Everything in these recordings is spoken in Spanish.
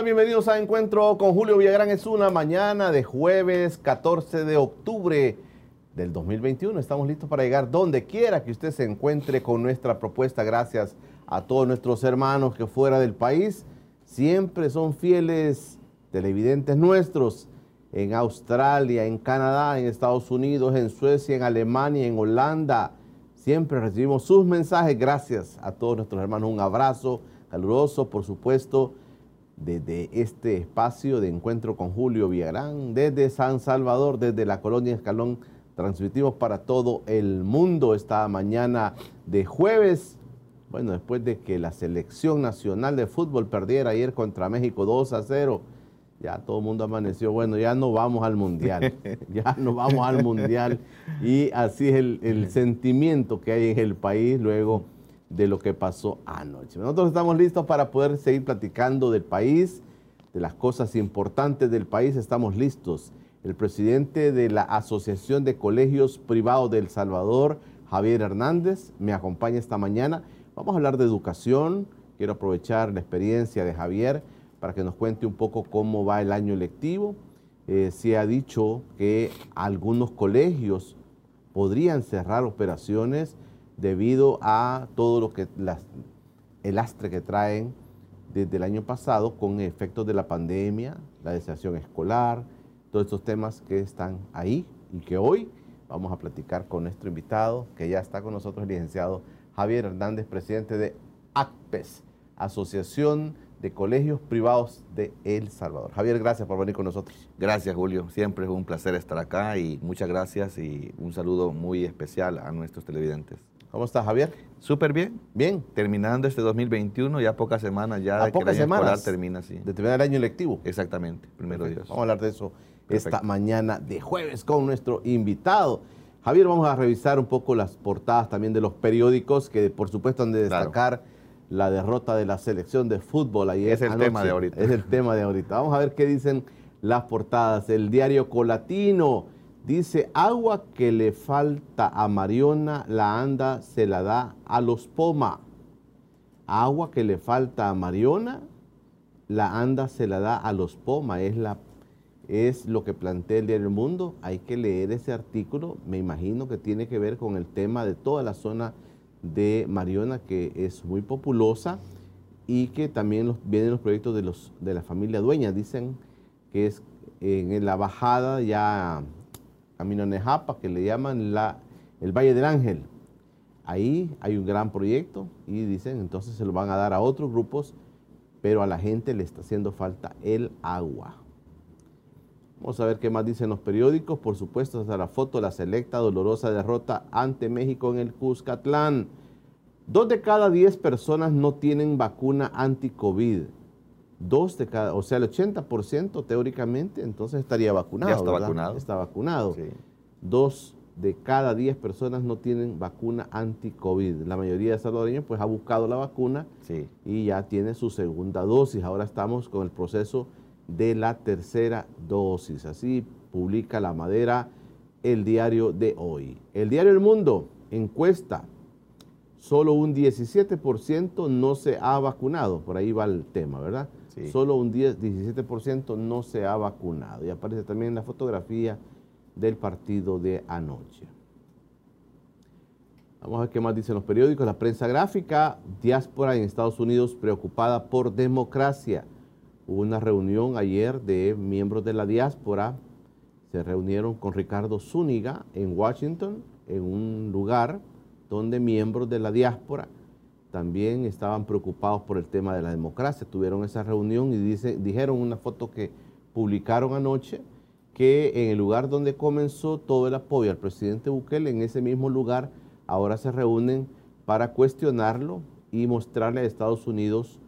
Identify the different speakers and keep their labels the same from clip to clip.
Speaker 1: Bienvenidos a Encuentro con Julio Villagrán. Es una mañana de jueves 14 de octubre del 2021. Estamos listos para llegar donde quiera que usted se encuentre con nuestra propuesta. Gracias a todos nuestros hermanos que fuera del país siempre son fieles televidentes nuestros en Australia, en Canadá, en Estados Unidos, en Suecia, en Alemania, en Holanda. Siempre recibimos sus mensajes. Gracias a todos nuestros hermanos. Un abrazo caluroso, por supuesto desde este espacio de encuentro con Julio Villagrán, desde San Salvador, desde la colonia Escalón, transmitimos para todo el mundo esta mañana de jueves. Bueno, después de que la selección nacional de fútbol perdiera ayer contra México 2 a 0, ya todo el mundo amaneció, bueno, ya no vamos al mundial, ya no vamos al mundial. Y así es el, el sentimiento que hay en el país luego de lo que pasó anoche. Nosotros estamos listos para poder seguir platicando del país, de las cosas importantes del país, estamos listos. El presidente de la Asociación de Colegios Privados de El Salvador, Javier Hernández, me acompaña esta mañana. Vamos a hablar de educación. Quiero aprovechar la experiencia de Javier para que nos cuente un poco cómo va el año lectivo. Eh, se ha dicho que algunos colegios podrían cerrar operaciones debido a todo lo que el lastre que traen desde el año pasado con efectos de la pandemia, la deserción escolar, todos estos temas que están ahí y que hoy vamos a platicar con nuestro invitado, que ya está con nosotros, el licenciado Javier Hernández, presidente de ACPES, Asociación de Colegios Privados de El Salvador. Javier, gracias por venir con nosotros.
Speaker 2: Gracias, Julio. Siempre es un placer estar acá y muchas gracias y un saludo muy especial a nuestros televidentes.
Speaker 1: ¿Cómo estás, Javier?
Speaker 2: Súper bien.
Speaker 1: Bien.
Speaker 2: Terminando este 2021, ya pocas semanas ya
Speaker 1: A
Speaker 2: de que el
Speaker 1: pocas
Speaker 2: año
Speaker 1: semanas
Speaker 2: termina, sí.
Speaker 1: de terminar el año lectivo.
Speaker 2: Exactamente, primero
Speaker 1: Perfecto.
Speaker 2: Dios.
Speaker 1: Vamos a hablar de eso esta mañana de jueves con nuestro invitado. Javier, vamos a revisar un poco las portadas también de los periódicos que por supuesto han de
Speaker 2: Claro.
Speaker 1: destacar la derrota de la selección de fútbol ayer.
Speaker 2: Es el
Speaker 1: anoche.
Speaker 2: tema de ahorita.
Speaker 1: Es el tema de ahorita. Vamos a ver qué dicen las portadas. El diario Colatino dice, agua que le falta a Mariona, la anda se la da a los Poma. Agua que le falta a Mariona, la anda se la da a los Poma. Es, lo que plantea el diario El Mundo. Hay que leer ese artículo. Me imagino que tiene que ver con el tema de toda la zona de Mariona, que es muy populosa y que también los- vienen los proyectos de la familia dueña. Dicen que es en la bajada ya Camino Nejapa, que le llaman la, el Valle del Ángel. Ahí hay un gran proyecto y dicen entonces se lo van a dar a otros grupos, pero a la gente le está haciendo falta el agua. Vamos a ver qué más dicen los periódicos. Por supuesto, hasta la foto, la selecta dolorosa derrota ante México en el Cuscatlán. Dos de cada diez personas no tienen vacuna anti-COVID. Dos de cada, o sea, el 80% teóricamente, entonces estaría vacunado.
Speaker 2: Ya está
Speaker 1: ¿verdad?
Speaker 2: vacunado.
Speaker 1: Está vacunado.
Speaker 2: Sí.
Speaker 1: Dos de cada diez personas no tienen vacuna anti-COVID. La mayoría de salvadoreños pues ha buscado la vacuna
Speaker 2: Sí.
Speaker 1: y ya tiene su segunda dosis. Ahora estamos con el proceso de la tercera dosis. Así publica la madera el diario de hoy. El diario El Mundo encuesta. Solo un 17% no se ha vacunado. Por ahí va el tema, ¿verdad? Solo un 10, 17% no se ha vacunado. Y aparece también la fotografía del partido de anoche. Vamos a ver qué más dicen los periódicos. La prensa gráfica, diáspora en Estados Unidos preocupada por democracia. Hubo una reunión ayer de miembros de la diáspora. Se reunieron con Ricardo Zúñiga en Washington, en un lugar donde miembros de la diáspora también estaban preocupados por el tema de la democracia. Tuvieron esa reunión y dice, dijeron una foto que publicaron anoche que en el lugar donde comenzó todo el apoyo al presidente Bukele, en ese mismo lugar, ahora se reúnen para cuestionarlo y mostrarle a Estados Unidos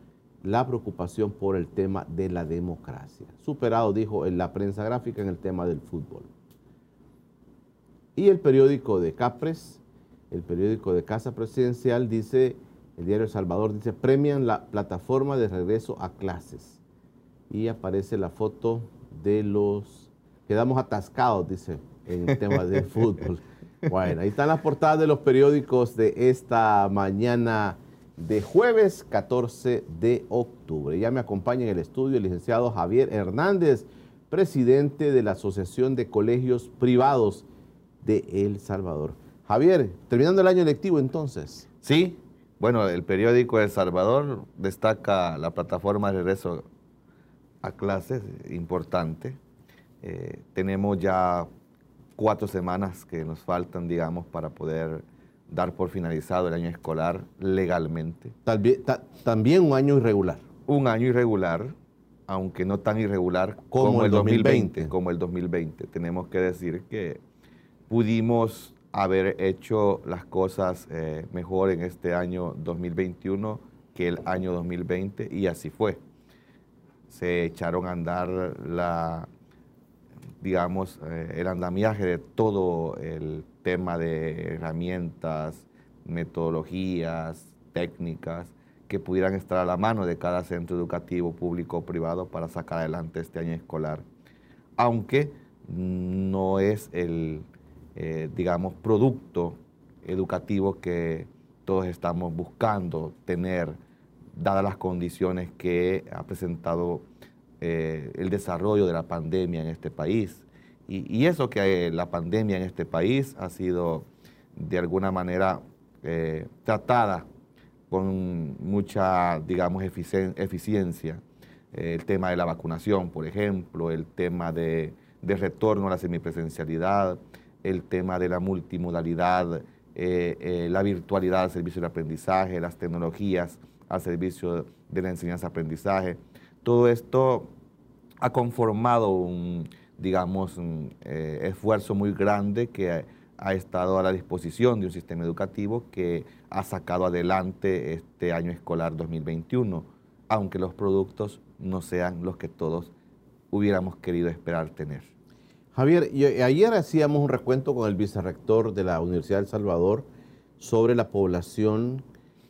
Speaker 1: la preocupación por el tema de la democracia. Superado, dijo en la prensa gráfica, en el tema del fútbol. Y el periódico de Capres, el periódico de Casa Presidencial, dice el diario El Salvador dice, premian la plataforma de regreso a clases. Y aparece la foto de los, quedamos atascados, dice, en el tema de fútbol. Bueno, ahí están las portadas de los periódicos de esta mañana de jueves 14 de octubre. Ya me acompaña en el estudio el licenciado Javier Hernández, presidente de la Asociación de Colegios Privados de El Salvador. Javier, terminando el año lectivo entonces.
Speaker 2: Sí, bueno, el periódico El Salvador destaca la plataforma de regreso a clases, importante. Eh, tenemos ya cuatro semanas que nos faltan, digamos, para poder dar por finalizado el año escolar legalmente.
Speaker 1: también un año irregular.
Speaker 2: Un año irregular, aunque no tan irregular como, el 2020, Como el 2020. Tenemos que decir que pudimos haber hecho las cosas eh, mejor en este año 2021 que el año 2020 y así fue. Se echaron a andar la, digamos, eh, el andamiaje de todo el tema de herramientas, metodologías, técnicas que pudieran estar a la mano de cada centro educativo público o privado para sacar adelante este año escolar. Aunque no es el eh, digamos, producto educativo que todos estamos buscando tener, dadas las condiciones que ha presentado eh, el desarrollo de la pandemia en este país. Y, eso que la pandemia en este país ha sido de alguna manera eh, tratada con mucha, digamos, eficiencia. el tema de la vacunación, por ejemplo, el tema de, de retorno a la semipresencialidad, el tema de la multimodalidad, eh, eh, la virtualidad al servicio del aprendizaje, las tecnologías al servicio de la enseñanza-aprendizaje. Todo esto ha conformado un, digamos, eh, esfuerzo muy grande que ha estado a la disposición de un sistema educativo que ha sacado adelante este año escolar 2021, aunque los productos no sean los que todos hubiéramos querido esperar tener.
Speaker 1: Javier, ayer hacíamos un recuento con el vicerrector de la Universidad del Salvador sobre la población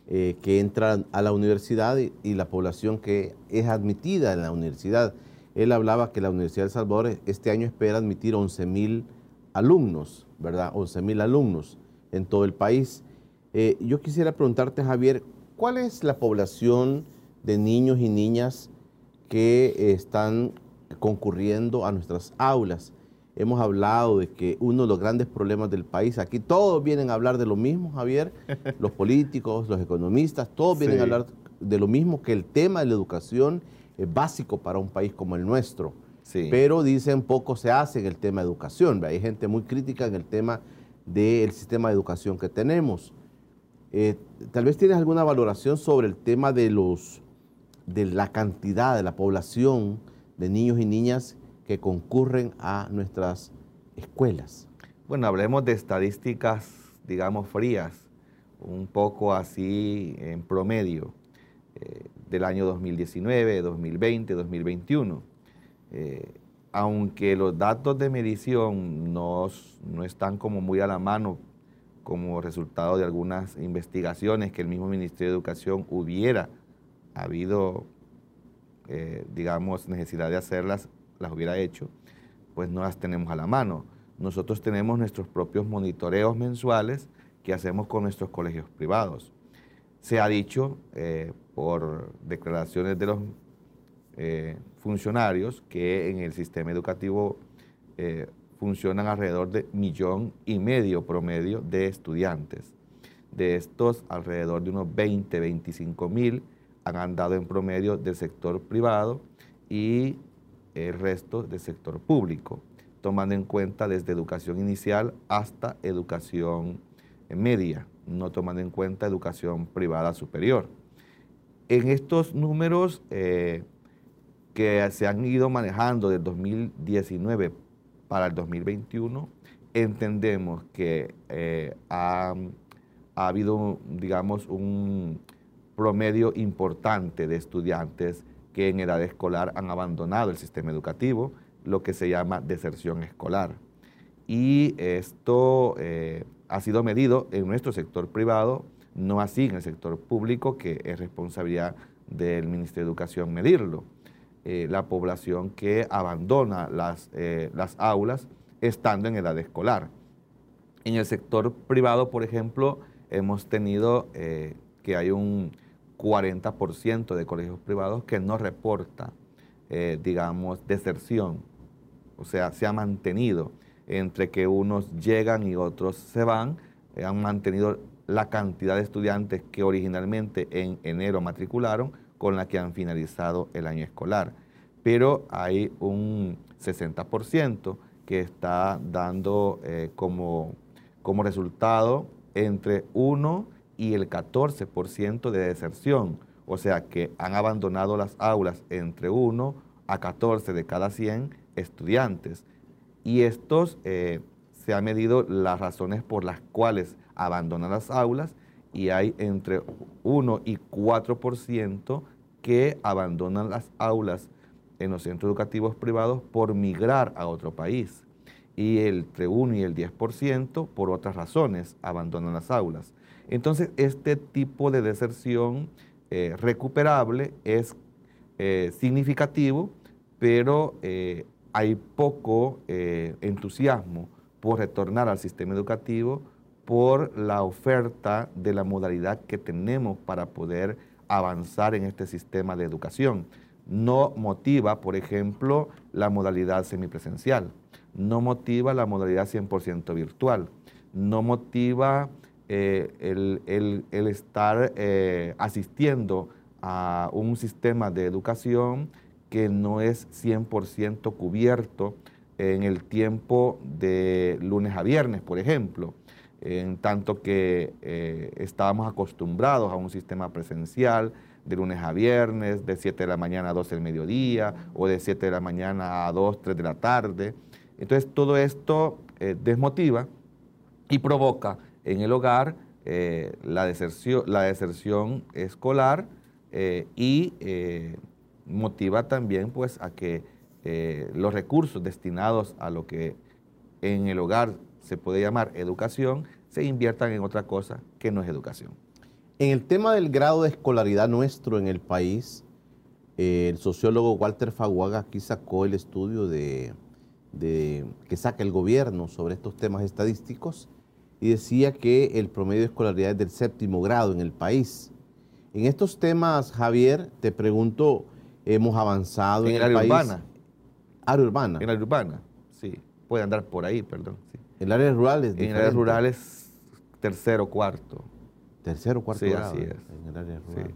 Speaker 1: eh, que entra a la universidad y, la población que es admitida en la universidad. Él hablaba que la Universidad del Salvador este año espera admitir 11 mil alumnos, ¿verdad? 11 mil alumnos en todo el país. Eh, yo quisiera preguntarte, Javier, ¿cuál es la población de niños y niñas que están concurriendo a nuestras aulas? Hemos hablado de que uno de los grandes problemas del país, aquí todos vienen a hablar de lo mismo, Javier, los políticos, los economistas, todos vienen a hablar de lo mismo, que el tema de la educación es básico para un país como el nuestro. Pero dicen poco se hace en el tema de educación. Hay gente muy crítica en el tema del sistema de educación que tenemos. Eh, tal vez tienes alguna valoración sobre el tema de los de la cantidad de la población de niños y niñas que concurren a nuestras escuelas?
Speaker 2: Bueno, hablemos de estadísticas, digamos, frías, un poco así en promedio, eh, del año 2019, 2020, 2021. aunque los datos de medición no, no, están como muy a la mano como resultado de algunas investigaciones que el mismo Ministerio de Educación hubiera habido, eh, digamos, necesidad de hacerlas las hubiera hecho, pues no las tenemos a la mano. Nosotros tenemos nuestros propios monitoreos mensuales que hacemos con nuestros colegios privados. Se ha dicho eh, por declaraciones de los eh, funcionarios que en el sistema educativo eh, funcionan alrededor de millón y medio promedio de estudiantes. De estos, alrededor de unos 20, 25 mil han andado en promedio del sector privado y el resto del sector público, tomando en cuenta desde educación inicial hasta educación media, no tomando en cuenta educación privada superior. En estos números eh, que se han ido manejando del 2019 para el 2021, entendemos que eh, ha, ha habido, digamos, un promedio importante de estudiantes que en edad escolar han abandonado el sistema educativo, lo que se llama deserción escolar. Y esto eh, ha sido medido en nuestro sector privado, no así en el sector público, que es responsabilidad del Ministerio de Educación medirlo. Eh, la población que abandona las, eh, las aulas estando en edad escolar. En el sector privado, por ejemplo, hemos tenido que hay un 40% de colegios privados que no reporta, eh, digamos, deserción. O sea, se ha mantenido entre que unos llegan y otros se van, eh, han mantenido la cantidad de estudiantes que originalmente en enero matricularon con la que han finalizado el año escolar. Pero hay un 60% que está dando eh, como, como resultado entre uno y el 14% de deserción, o sea que han abandonado las aulas entre 1 a 14 de cada 100 estudiantes. Y estos eh, se han medido las razones por las cuales abandonan las aulas y hay entre 1 y 4% que abandonan las aulas en los centros educativos privados por migrar a otro país. Y entre 1 y el 10% por otras razones abandonan las aulas. Entonces, este tipo de deserción eh, recuperable es eh, significativo, pero eh, hay poco entusiasmo por retornar al sistema educativo por la oferta de la modalidad que tenemos para poder avanzar en este sistema de educación. No motiva, por ejemplo, la modalidad semipresencial, no motiva la modalidad 100% virtual, no motiva eh, el, estar eh, asistiendo a un sistema de educación que no es 100% cubierto en el tiempo de lunes a viernes, por ejemplo, en tanto que eh, estábamos acostumbrados a un sistema presencial de lunes a viernes, de 7 de la mañana a 12 del mediodía, o de 7 de la mañana a 2, 3 de la tarde. Entonces todo esto desmotiva y provoca en el hogar eh, la, deserción, la deserción escolar eh, y eh, motiva también pues a que los recursos destinados a lo que en el hogar se puede llamar educación se inviertan en otra cosa que no es educación.
Speaker 1: En el tema del grado de escolaridad nuestro en el país, el sociólogo Walter Faguaga aquí sacó el estudio de, que saca el gobierno sobre estos temas estadísticos y decía que el promedio de escolaridad es del séptimo grado en el país. En estos temas, Javier, te pregunto, ¿hemos avanzado en, el, área urbana?
Speaker 2: Área urbana. En área urbana, sí. Puede andar por ahí, perdón. Sí.
Speaker 1: En áreas rurales.
Speaker 2: En áreas rurales, tercero, cuarto.
Speaker 1: Tercero, cuarto
Speaker 2: sí,
Speaker 1: grado.
Speaker 2: Así es. En el área rural.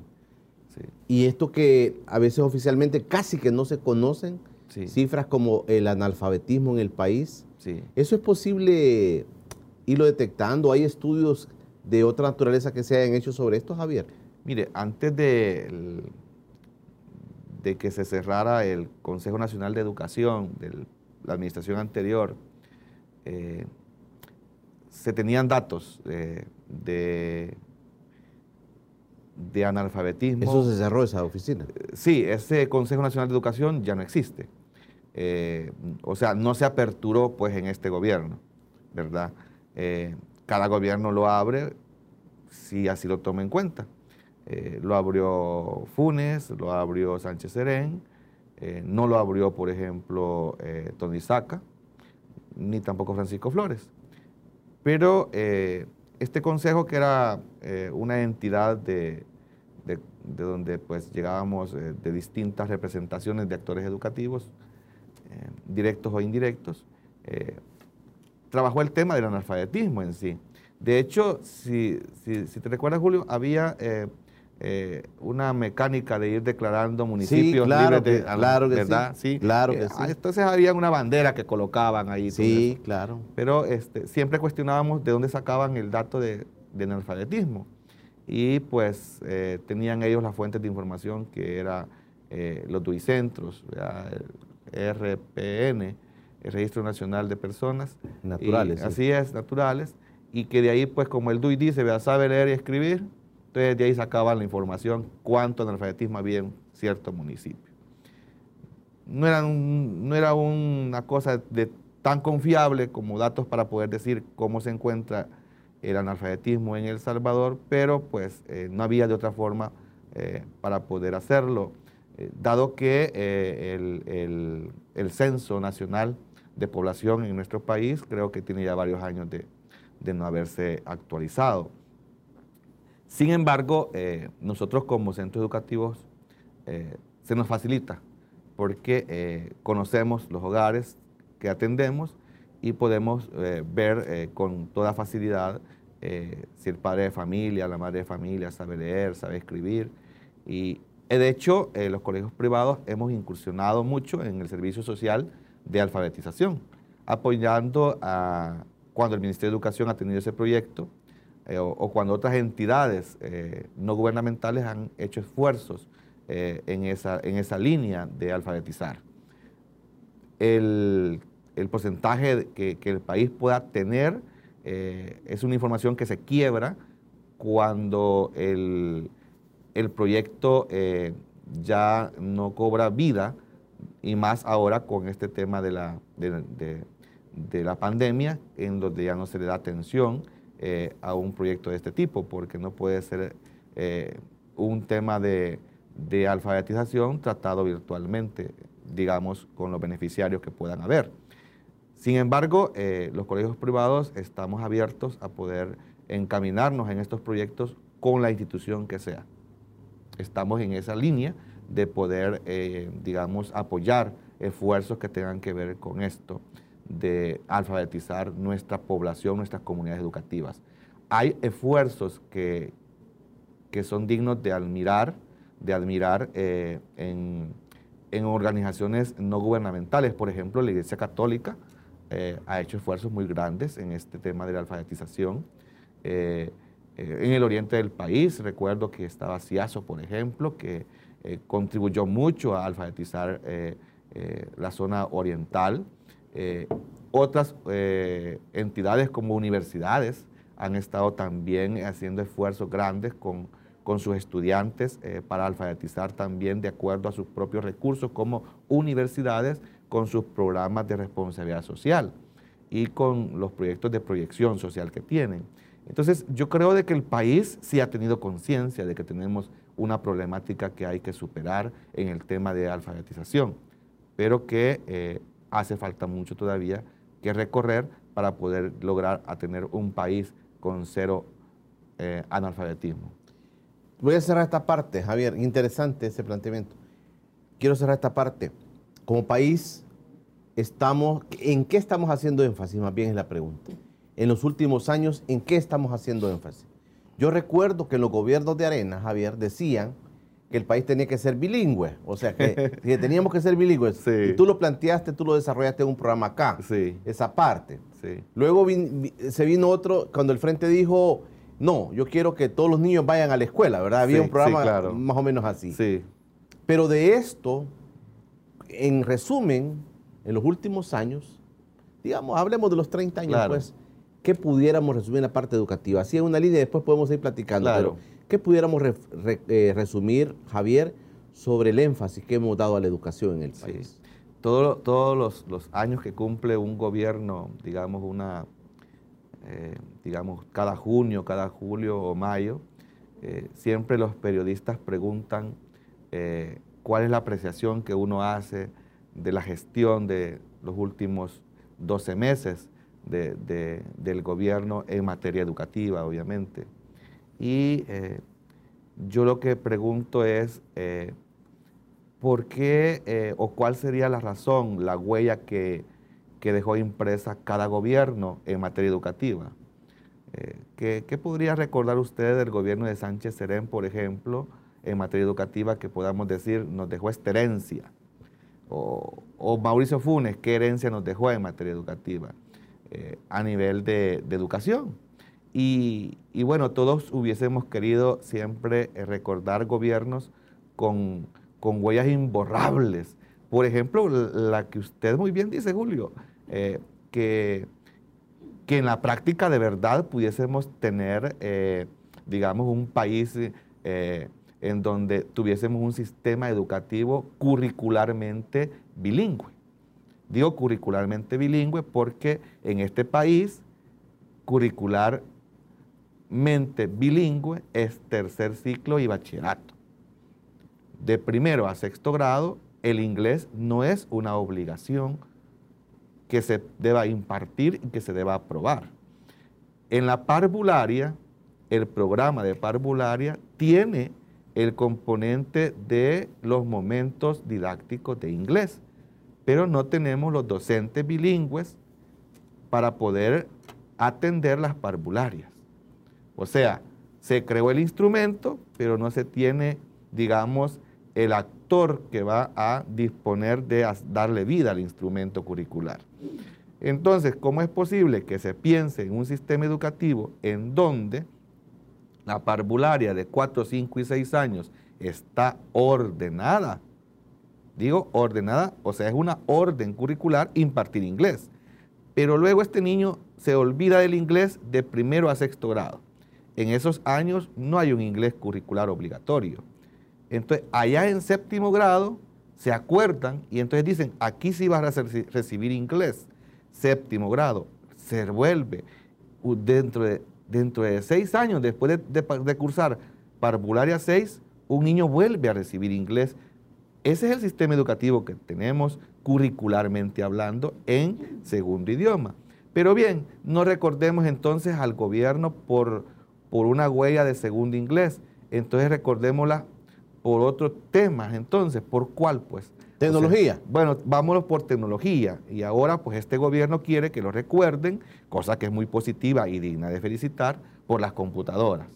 Speaker 1: Sí, Y esto que a veces oficialmente casi que no se conocen, cifras como el analfabetismo en el país. Sí. ¿Eso es posible lo detectando? ¿Hay estudios de otra naturaleza que se hayan hecho sobre esto, Javier?
Speaker 2: Mire, antes de, de que se cerrara el Consejo Nacional de Educación de la administración anterior, eh, se tenían datos de, de, analfabetismo.
Speaker 1: ¿Eso se cerró esa oficina?
Speaker 2: Sí, ese Consejo Nacional de Educación ya no existe. Eh, o sea, no se aperturó pues en este gobierno, ¿verdad? Eh, cada gobierno lo abre si así lo toma en cuenta. Eh, lo abrió Funes, lo abrió Sánchez Serén, eh, no lo abrió, por ejemplo, Tony Saca, ni tampoco Francisco Flores. Pero este consejo, que era una entidad de, de, donde pues llegábamos de distintas representaciones de actores educativos, directos o indirectos, trabajó el tema del analfabetismo en sí. De hecho, si, si, te recuerdas, Julio, había eh, eh, una mecánica de ir declarando municipios
Speaker 1: sí, claro
Speaker 2: libres de,
Speaker 1: claro que
Speaker 2: ¿verdad?
Speaker 1: Sí, claro que
Speaker 2: eh,
Speaker 1: sí.
Speaker 2: Entonces había una bandera que colocaban ahí.
Speaker 1: Sí, claro.
Speaker 2: Pero este, siempre cuestionábamos de dónde sacaban el dato de, de analfabetismo. Y pues tenían ellos las fuentes de información que eran los duicentros, el RPN, el Registro Nacional de Personas.
Speaker 1: Naturales.
Speaker 2: Así es, naturales. Y que de ahí, pues como el DUI dice, vea, sabe leer y escribir, entonces de ahí sacaban la información cuánto analfabetismo había en cierto municipio. No era, no era una cosa de, tan confiable como datos para poder decir cómo se encuentra el analfabetismo en El Salvador, pero pues eh, no había de otra forma eh, para poder hacerlo, eh, dado que el, el Censo Nacional de población en nuestro país, creo que tiene ya varios años de, no haberse actualizado. Sin embargo, eh, nosotros como centros educativos eh, se nos facilita porque eh, conocemos los hogares que atendemos y podemos ver con toda facilidad si el padre de familia, la madre de familia sabe leer, sabe escribir. Y de hecho, los colegios privados hemos incursionado mucho en el servicio social de alfabetización, apoyando a cuando el Ministerio de Educación ha tenido ese proyecto eh, o, cuando otras entidades eh, no gubernamentales han hecho esfuerzos eh, en, esa, en esa línea de alfabetizar. El, porcentaje que, el país pueda tener es una información que se quiebra cuando el, el proyecto ya no cobra vida y más ahora con este tema de la, de, la pandemia, en donde ya no se le da atención eh, a un proyecto de este tipo, porque no puede ser eh, un tema de, alfabetización tratado virtualmente, digamos, con los beneficiarios que puedan haber. Sin embargo, eh, los colegios privados estamos abiertos a poder encaminarnos en estos proyectos con la institución que sea. Estamos en esa línea de poder, eh, digamos, apoyar esfuerzos que tengan que ver con esto, de alfabetizar nuestra población, nuestras comunidades educativas. Hay esfuerzos que, que son dignos de admirar, de admirar eh, en, organizaciones no gubernamentales. Por ejemplo, la Iglesia Católica eh, ha hecho esfuerzos muy grandes en este tema de la alfabetización. en el oriente del país, recuerdo que estaba Ciazo, por ejemplo, que eh, contribuyó mucho a alfabetizar eh, eh, la zona oriental. otras entidades como universidades han estado también haciendo esfuerzos grandes con, con sus estudiantes para alfabetizar también de acuerdo a sus propios recursos como universidades con sus programas de responsabilidad social y con los proyectos de proyección social que tienen. Entonces, yo creo de que el país sí ha tenido conciencia de que tenemos una problemática que hay que superar en el tema de alfabetización, pero que eh, hace falta mucho todavía que recorrer para poder lograr a tener un país con cero eh, analfabetismo.
Speaker 1: Voy a cerrar esta parte, Javier. Interesante ese planteamiento. Quiero cerrar esta parte. Como país, estamos, ¿en qué estamos haciendo énfasis? Más bien es la pregunta. En los últimos años, ¿en qué estamos haciendo énfasis? Yo recuerdo que los gobiernos de Arena, Javier, decían que el país tenía que ser bilingüe, o sea, que, teníamos que ser bilingües. Y tú lo planteaste, tú lo desarrollaste en un programa acá, esa parte. Luego se vino otro, cuando el Frente dijo, no, yo quiero que todos los niños vayan a la escuela, ¿verdad? Había un programa más o menos así. Pero de esto, en resumen, en los últimos años, digamos, hablemos de los 30 años, pues, ¿qué pudiéramos resumir en la parte educativa? Así en una línea, después podemos ir platicando, pero ¿qué pudiéramos eh, resumir, Javier, sobre el énfasis que hemos dado a la educación en el país?
Speaker 2: todos los, años que cumple un gobierno, digamos, una, eh, digamos, cada junio, cada julio o mayo, eh, siempre los periodistas preguntan cuál es la apreciación que uno hace de la gestión de los últimos 12 meses del gobierno en materia educativa, obviamente. Y eh, yo lo que pregunto es, eh, ¿por qué eh, o cuál sería la razón, la huella que, dejó impresa cada gobierno en materia educativa? ¿qué, ¿Qué podría recordar usted del gobierno de Sánchez Serén, por ejemplo, en materia educativa que podamos decir nos dejó esta herencia? O, o Mauricio Funes, ¿qué herencia nos dejó en materia educativa eh, a nivel de, educación? Y, bueno, todos hubiésemos querido siempre eh, recordar gobiernos con, con, huellas imborrables. Por ejemplo, la que usted muy bien dice, Julio, eh, que, que en la práctica de verdad pudiésemos tener, digamos, un país en donde tuviésemos un sistema educativo curricularmente bilingüe. Digo curricularmente bilingüe porque en este país curricularmente bilingüe es tercer ciclo y bachillerato. De primero a sexto grado, el inglés no es una obligación que se deba impartir y que se deba aprobar. En la parvularia, el programa de parvularia tiene el componente de los momentos didácticos de inglés, pero no tenemos los docentes bilingües para poder atender las parvularias. O sea, se creó el instrumento, pero no se tiene, digamos, el actor que va a disponer de darle vida al instrumento curricular. Entonces, ¿cómo es posible que se piense en un sistema educativo en donde la parvularia de 4, 5 y 6 años está ordenada? Digo ordenada, o sea, es una orden curricular impartir inglés. Pero luego este niño se olvida del inglés de primero a sexto grado. En esos años no hay un inglés curricular obligatorio. Entonces, allá en séptimo grado se acuerdan y entonces dicen, aquí sí vas a recibir inglés. Séptimo grado, se vuelve dentro de, dentro de seis años, después de, cursar parvularia 6, un niño vuelve a recibir inglés. Ese es el sistema educativo que tenemos curricularmente hablando en segundo idioma. Pero bien, no recordemos entonces al gobierno por, por una huella de segundo inglés. Entonces recordémosla por otros temas. Entonces, ¿por cuál pues?
Speaker 1: Tecnología.
Speaker 2: bueno, vámonos por tecnología. Y ahora pues este gobierno quiere que lo recuerden, cosa que es muy positiva y digna de felicitar, por las computadoras.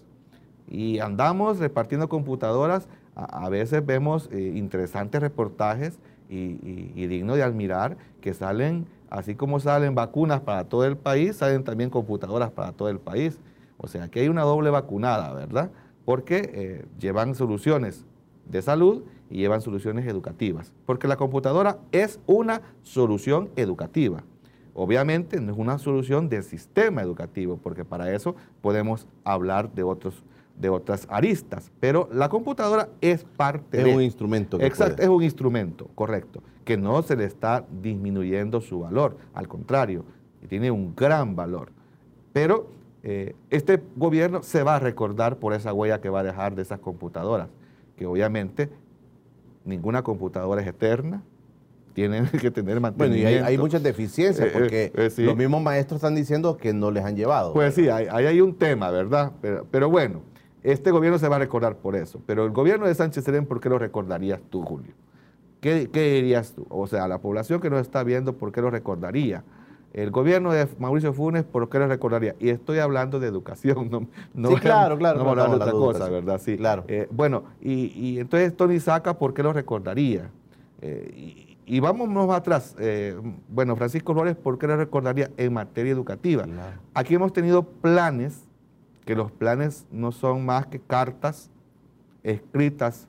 Speaker 2: Y andamos repartiendo computadoras, a, veces vemos eh, interesantes reportajes y, y digno de admirar que salen, así como salen vacunas para todo el país, salen también computadoras para todo el país. O sea, que hay una doble vacunada, ¿verdad? Porque eh, llevan soluciones de salud y llevan soluciones educativas. Porque la computadora es una solución educativa. Obviamente no es una solución del sistema educativo, porque para eso podemos hablar de, otros, de otras aristas. Pero la computadora es parte
Speaker 1: es
Speaker 2: de...
Speaker 1: un instrumento.
Speaker 2: Exacto, es un instrumento, correcto, que no se le está disminuyendo su valor, al contrario, tiene un gran valor. Pero eh, este gobierno se va a recordar por esa huella que va a dejar de esas computadoras que obviamente ninguna computadora es eterna, tienen que tener mantenimiento.
Speaker 1: Bueno, y hay, muchas deficiencias eh, porque eh, los mismos maestros están diciendo que no les han llevado.
Speaker 2: Pues sí, ahí hay, un tema, ¿verdad? Pero, bueno, este gobierno se va a recordar por eso. Pero el gobierno de Sánchez Serén, ¿por qué lo recordarías tú, Julio? ¿Qué, ¿Qué, dirías tú? O sea, la población que nos está viendo, ¿por qué lo recordaría? El gobierno de Mauricio Funes, ¿por qué lo recordaría? Y estoy hablando de educación, no, no
Speaker 1: sí, claro, claro.
Speaker 2: No, hablando de otra cosa, ¿verdad? Sí.
Speaker 1: Claro.
Speaker 2: Eh, bueno, y, entonces Tony Saca, ¿por qué lo recordaría? Eh, y, vámonos atrás. Eh, bueno, Francisco Flores, ¿por qué lo recordaría en materia educativa? Aquí hemos tenido planes, que los planes no son más que cartas escritas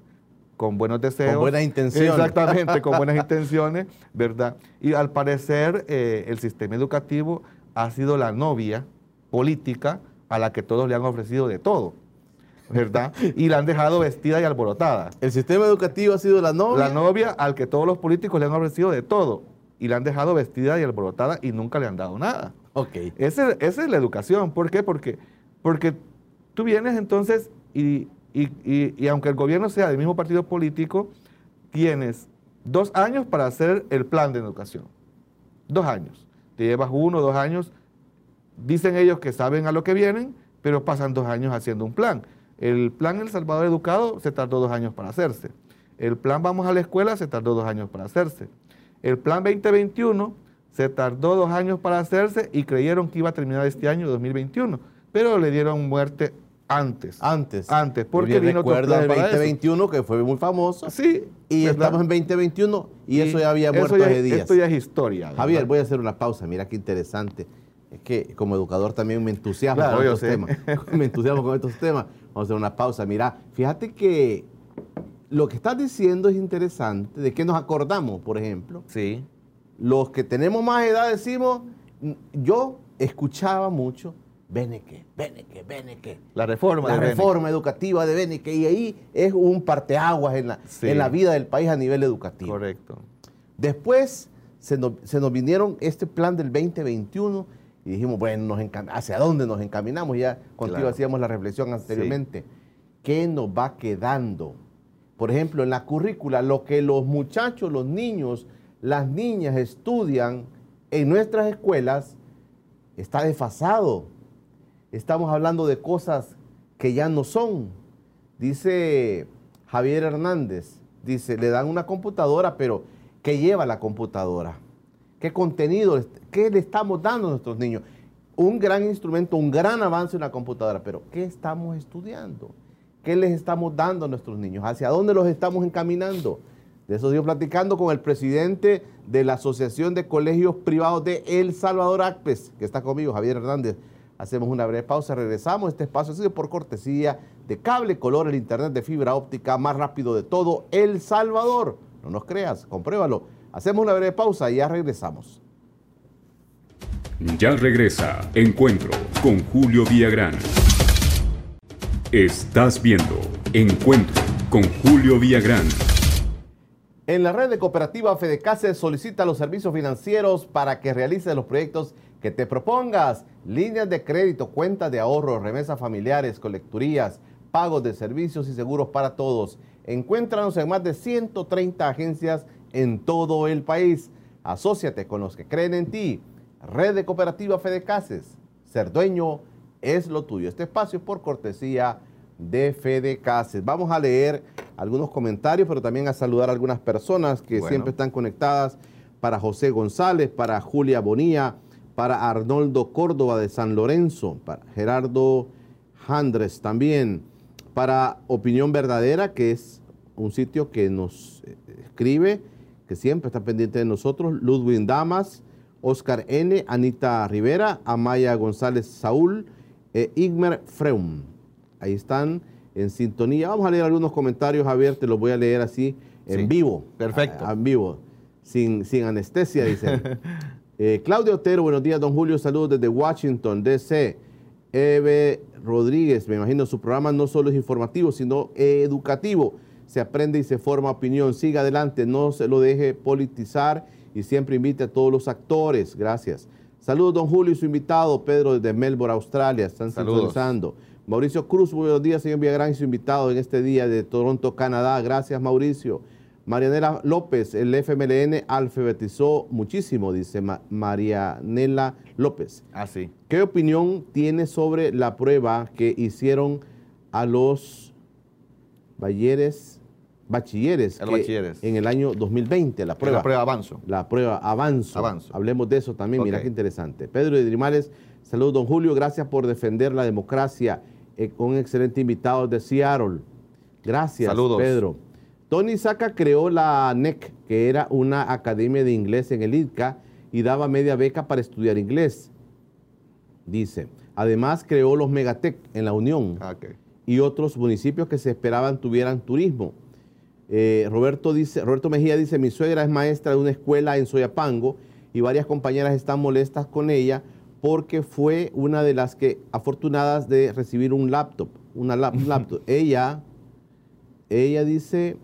Speaker 2: con buenos deseos. Con
Speaker 1: buenas intenciones.
Speaker 2: Exactamente, con buenas intenciones, ¿verdad? Y al parecer eh, el sistema educativo ha sido la novia política a la que todos le han ofrecido de todo, ¿verdad? Y la han dejado vestida y alborotada.
Speaker 1: El sistema educativo ha sido la novia.
Speaker 2: La novia al que todos los políticos le han ofrecido de todo y la han dejado vestida y alborotada y nunca le han dado nada.
Speaker 1: Ok.
Speaker 2: esa es la educación. ¿Por qué? Porque, porque tú vienes entonces y y, aunque el gobierno sea del mismo partido político, tienes dos años para hacer el plan de educación. Dos años. Te llevas uno, dos años. Dicen ellos que saben a lo que vienen, pero pasan dos años haciendo un plan. El plan El Salvador Educado se tardó dos años para hacerse. El plan Vamos a la Escuela se tardó dos años para hacerse. El plan 2021 se tardó dos años para hacerse y creyeron que iba a terminar este año 2021 pero le dieron muerte antes.
Speaker 1: Antes.
Speaker 2: Antes, porque vino
Speaker 1: recuerda el
Speaker 2: para eso.
Speaker 1: 2021 que fue muy famoso.
Speaker 2: Sí.
Speaker 1: Y
Speaker 2: ¿verdad?
Speaker 1: estamos en 2021 y, eso ya había muerto
Speaker 2: ya-
Speaker 1: hace días.
Speaker 2: Esto ya es historia. ¿verdad?
Speaker 1: Javier, voy a hacer una pausa. Mira qué interesante. Es que como educador también me entusiasma
Speaker 2: Claro,
Speaker 1: con estos
Speaker 2: sé.
Speaker 1: temas. me entusiasmo con estos temas. Vamos a hacer una pausa. Mira, fíjate que lo que estás diciendo es interesante. ¿De qué nos acordamos, por ejemplo?
Speaker 2: Sí.
Speaker 1: Los que tenemos más edad decimos, yo escuchaba mucho Beneque, Beneque, Beneque.
Speaker 2: La reforma.
Speaker 1: La
Speaker 2: de
Speaker 1: reforma educativa de Beneque. Y ahí es un parteaguas en la,
Speaker 2: Sí.
Speaker 1: en la vida del país a nivel educativo.
Speaker 2: Correcto.
Speaker 1: Después se nos, se nos vinieron este plan del 2021 y dijimos, bueno, nos ¿hacia dónde nos encaminamos? Ya contigo
Speaker 2: Claro.
Speaker 1: hacíamos la reflexión anteriormente. ¿Qué nos va quedando? Por ejemplo, en la currícula, lo que los muchachos, los niños, las niñas estudian en nuestras escuelas está desfasado. Estamos hablando de cosas que ya no son. Dice Javier Hernández, dice, le dan una computadora, pero ¿qué lleva la computadora? ¿Qué contenido, qué le estamos dando a nuestros niños? Un gran instrumento, un gran avance en la computadora, pero ¿qué estamos estudiando? ¿Qué les estamos dando a nuestros niños? ¿Hacia dónde los estamos encaminando? De eso estoy platicando con el presidente de la Asociación de Colegios Privados de El Salvador ACPES, que está conmigo, Javier Hernández. Hacemos una breve pausa, regresamos. Este espacio ha sido por cortesía de Cable Color, el internet de fibra óptica más rápido de todo El Salvador. No nos creas, compruébalo. Hacemos una breve pausa y ya regresamos.
Speaker 3: Ya regresa Encuentro con Julio Villagrán. Estás viendo Encuentro con Julio Villagrán.
Speaker 1: En la red de cooperativa Fedecase solicita los servicios financieros para que realices los proyectos que te propongas. Líneas de crédito, cuentas de ahorro, remesas familiares, colecturías, pagos de servicios y seguros para todos. Encuéntranos en más de 130 agencias en todo el país. Asociate con los que creen en ti. Red de cooperativa Fedecases. Ser dueño es lo tuyo. Este espacio es por cortesía de Fedecases. Vamos a leer algunos comentarios, pero también a saludar a algunas personas que
Speaker 2: Bueno.
Speaker 1: siempre están conectadas. Para José González, para Julia Bonía, para Arnoldo Córdoba de San Lorenzo, para Gerardo Handres también, para Opinión Verdadera, que es un sitio que nos eh, escribe, que siempre está pendiente de nosotros, Ludwig Damas, Oscar N., Anita Rivera, Amaya González Saúl, e Igmer Freum. Ahí están en sintonía. Vamos a leer algunos comentarios, Javier, te los voy a leer así en
Speaker 2: Sí,
Speaker 1: vivo.
Speaker 2: perfecto.
Speaker 1: A- en vivo, sin, sin anestesia, dicen. Eh, Claudio Otero, buenos días, don Julio, saludos desde Washington, D.C. Eve Rodríguez, me imagino su programa no solo es informativo, sino educativo. Se aprende y se forma opinión. Siga adelante, no se lo deje politizar y siempre invite a todos los actores. Gracias. Saludos, don Julio y su invitado, Pedro desde Melbourne, Australia. Están sintonizando. Mauricio Cruz, buenos días, señor Villagrán y su invitado en este día de Toronto, Canadá. Gracias, Mauricio. Marianela López, el FMLN alfabetizó muchísimo, dice Ma- Marianela López.
Speaker 2: Ah, sí.
Speaker 1: ¿Qué opinión tiene sobre la prueba que hicieron a los bachilleres, bachilleres,
Speaker 2: bachilleres.
Speaker 1: en el año 2020? La prueba.
Speaker 2: La prueba avanzo.
Speaker 1: La prueba Avanzo.
Speaker 2: Avanzo.
Speaker 1: Hablemos de eso también, mira
Speaker 2: Ok.
Speaker 1: qué interesante. Pedro de Drimales, saludos don Julio, gracias por defender la democracia. eh, con un excelente invitado de Seattle. Gracias,
Speaker 2: Saludos.
Speaker 1: Pedro. Tony Saca creó la NEC, que era una academia de inglés en el ITCA y daba media beca para estudiar inglés. Dice, además creó los Megatec en la Unión
Speaker 2: Ah,
Speaker 1: y otros municipios que se esperaban tuvieran turismo. Eh, Roberto, dice, Roberto Mejía dice, mi suegra es maestra de una escuela en Soyapango y varias compañeras están molestas con ella porque fue una de las que afortunadas de recibir un laptop, una lap- un laptop. ella, ella dice,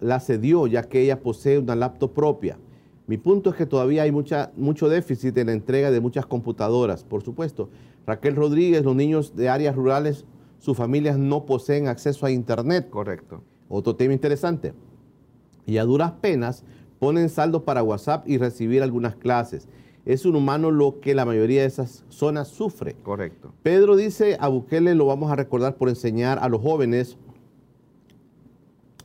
Speaker 1: la cedió ya que ella posee una laptop propia. Mi punto es que todavía hay mucha, mucho déficit en la entrega de muchas computadoras, por supuesto. Raquel Rodríguez, los niños de áreas rurales, sus familias no poseen acceso a Internet.
Speaker 2: Correcto.
Speaker 1: Otro tema interesante. Y a duras penas ponen saldo para WhatsApp y recibir algunas clases. Es un humano lo que la mayoría de esas zonas sufre.
Speaker 2: Correcto.
Speaker 1: Pedro dice, a Bukele lo vamos a recordar por enseñar a los jóvenes,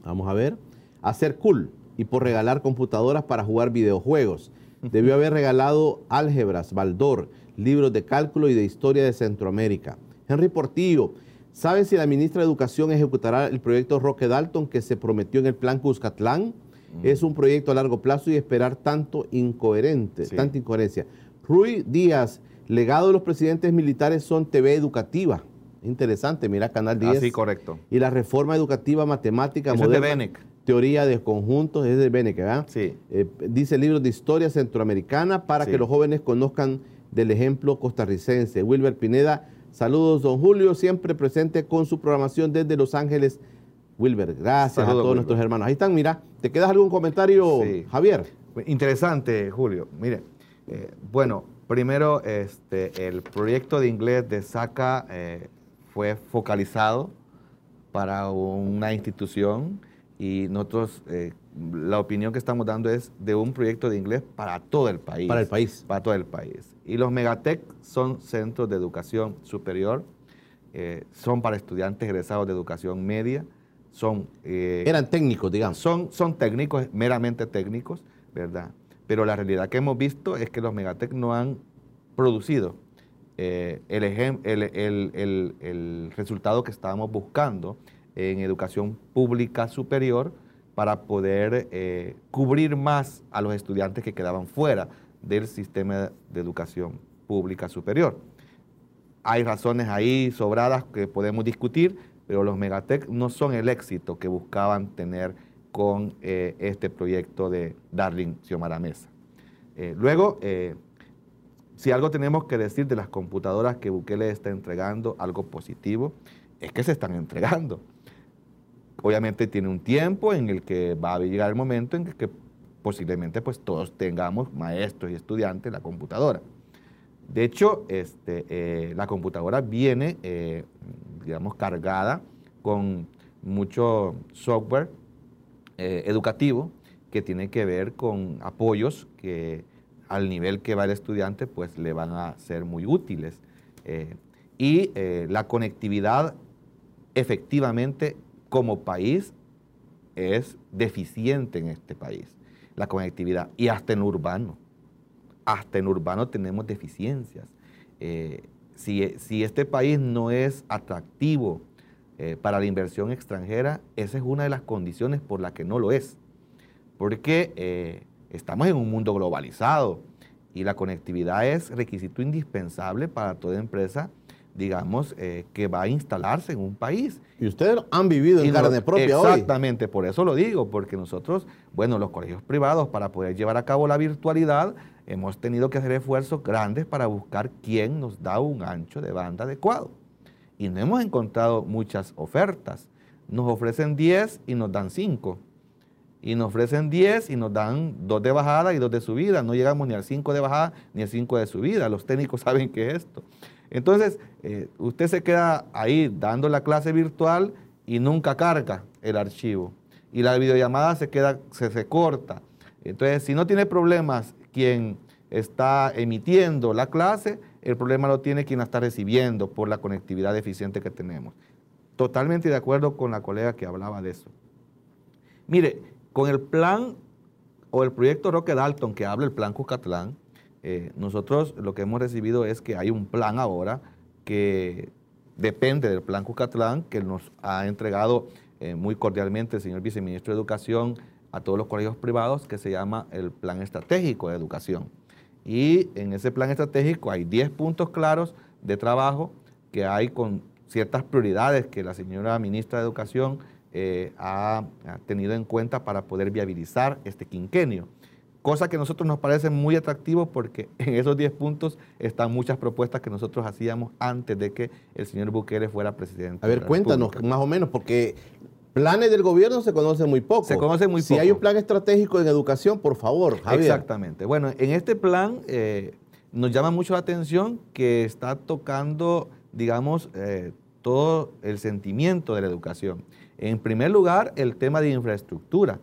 Speaker 1: vamos a ver, a ser cool y por regalar computadoras para jugar videojuegos. Debió haber regalado álgebras, Baldor, libros de cálculo y de historia de Centroamérica. Henry Portillo, ¿saben si la ministra de Educación ejecutará el proyecto Roque Dalton que se prometió en el plan Cuscatlán? Es un proyecto a largo plazo y esperar tanto incoherente,
Speaker 2: Sí.
Speaker 1: tanta incoherencia. Rui Díaz, legado de los presidentes militares son TV educativa. Interesante, mira Canal 10.
Speaker 2: Así, correcto.
Speaker 1: Y la reforma educativa matemática
Speaker 2: es de
Speaker 1: moderna.
Speaker 2: Benec.
Speaker 1: Teoría de conjuntos es de Benec, ¿verdad?
Speaker 2: Sí.
Speaker 1: Eh, dice libros de historia centroamericana para
Speaker 2: Sí.
Speaker 1: que los jóvenes conozcan del ejemplo costarricense. Wilber Pineda, saludos, don Julio, siempre presente con su programación desde Los Ángeles. Wilber, gracias a todos
Speaker 2: Wilber.
Speaker 1: nuestros hermanos. Ahí están, mira. ¿Te quedas algún comentario,
Speaker 2: Sí.
Speaker 1: Javier?
Speaker 2: Interesante, Julio. Mire, eh, bueno, primero este, el proyecto de inglés de SACA eh, fue focalizado para una institución y nosotros eh, la opinión que estamos dando es de un proyecto de inglés para todo el país.
Speaker 1: Para el país.
Speaker 2: Para todo el país. Y los Megatec son centros de educación superior, eh, son para estudiantes egresados de educación media, son... eh,
Speaker 1: Eran técnicos, digamos.
Speaker 2: son, son técnicos, meramente técnicos, ¿verdad? Pero la realidad que hemos visto es que los Megatec no han producido el, el- el- el resultado que estábamos buscando en educación pública superior para poder eh, cubrir más a los estudiantes que quedaban fuera del sistema de educación pública superior. Hay razones ahí sobradas que podemos discutir, pero los Megatec no son el éxito que buscaban tener con eh, este proyecto de Darling Xiomara Mesa. Eh, luego, si algo tenemos que decir de las computadoras que Bukele está entregando, algo positivo, es que se están entregando. Obviamente tiene un tiempo en el que va a llegar el momento en que, posiblemente pues todos tengamos maestros y estudiantes la computadora. De hecho, este, eh, la computadora viene, eh, digamos, cargada con mucho software eh, educativo que tiene que ver con apoyos que al nivel que va el estudiante, pues le van a ser muy útiles. Y la conectividad efectivamente como país es deficiente en este país, la conectividad, y hasta en urbano hasta en urbano tenemos deficiencias. Eh, si, si este país no es atractivo eh, para la inversión extranjera, esa es una de las condiciones por las que no lo es. Porque eh, estamos en un mundo globalizado y la conectividad es requisito indispensable para toda empresa, digamos, eh, que va a instalarse en un país.
Speaker 1: Y ustedes han vivido en
Speaker 2: Y
Speaker 1: carne propia hoy.
Speaker 2: Exactamente, por eso lo digo, porque nosotros, bueno, los colegios privados, para poder llevar a cabo la virtualidad, hemos tenido que hacer esfuerzos grandes para buscar quién nos da un ancho de banda adecuado. Y no hemos encontrado muchas ofertas. Nos ofrecen 10 y nos dan 5. Y nos ofrecen 10 y nos dan 2 de bajada y 2 de subida. No llegamos ni al 5 de bajada ni al 5 de subida. Los técnicos saben qué es esto. Entonces, eh, usted se queda ahí dando la clase virtual y nunca carga el archivo. Y la videollamada se queda, se, se corta. Entonces, si no tiene problemas quien está emitiendo la clase, el problema lo tiene quien la está recibiendo por la conectividad deficiente que tenemos. Totalmente de acuerdo con la colega que hablaba de eso. Mire, con el plan o el proyecto Roque Dalton que habla el plan Cuscatlán, eh, nosotros lo que hemos recibido es que hay un plan ahora que depende del plan Cuscatlán que nos ha entregado eh, muy cordialmente el señor viceministro de Educación a todos los colegios privados que se llama el Plan Estratégico de Educación. Y en ese plan estratégico hay 10 puntos claros de trabajo que hay con ciertas prioridades que la señora ministra de Educación eh, ha tenido en cuenta para poder viabilizar este quinquenio. Cosa que a nosotros nos parece muy atractivo porque en esos 10 puntos están muchas propuestas que nosotros hacíamos antes de que el señor Bukele fuera presidente.
Speaker 1: A ver, cuéntanos
Speaker 2: República.
Speaker 1: más o menos, porque planes del gobierno se conocen muy poco.
Speaker 2: Se conoce muy
Speaker 1: Si
Speaker 2: poco.
Speaker 1: hay un plan estratégico en educación, por favor, Javier.
Speaker 2: Exactamente. Bueno, en este plan eh, nos llama mucho la atención que está tocando, digamos, eh, todo el sentimiento de la educación. En primer lugar, el tema de infraestructura.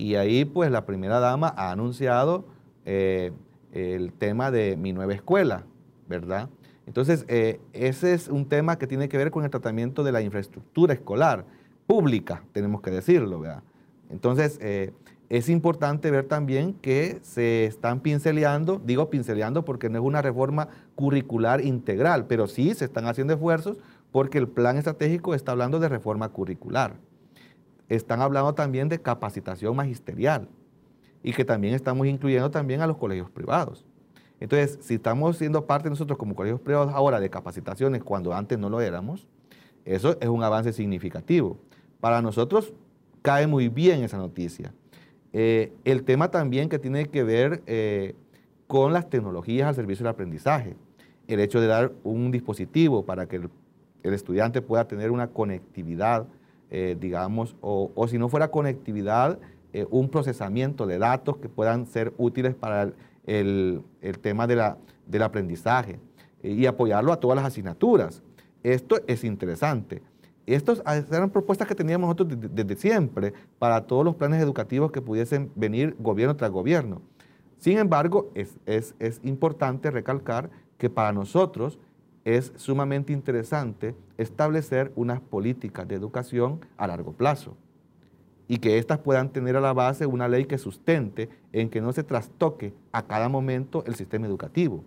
Speaker 2: Y ahí, pues, la primera dama ha anunciado eh, el tema de mi nueva escuela, ¿verdad? Entonces, eh, ese es un tema que tiene que ver con el tratamiento de la infraestructura escolar, pública, tenemos que decirlo, ¿verdad? Entonces, eh, es importante ver también que se están pinceleando, digo pinceleando porque no es una reforma curricular integral, pero sí se están haciendo esfuerzos porque el plan estratégico está hablando de reforma curricular. Están hablando también de capacitación magisterial y que también estamos incluyendo también a los colegios privados. Entonces, si estamos siendo parte nosotros como colegios privados ahora de capacitaciones cuando antes no lo éramos, eso es un avance significativo. Para nosotros cae muy bien esa noticia. Eh, el tema también que tiene que ver eh, con las tecnologías al servicio del aprendizaje. El hecho de dar un dispositivo para que el, estudiante pueda tener una conectividad, eh, digamos, o, o, si no fuera conectividad, un procesamiento de datos que puedan ser útiles para el, el, tema de la, del aprendizaje y apoyarlo a todas las asignaturas. Esto es interesante. Estas eran propuestas que teníamos nosotros desde, siempre para todos los planes educativos que pudiesen venir gobierno tras gobierno. Sin embargo, es, es, es importante recalcar que para nosotros es sumamente interesante establecer unas políticas de educación a largo plazo y que éstas puedan tener a la base una ley que sustente en que no se trastoque a cada momento el sistema educativo.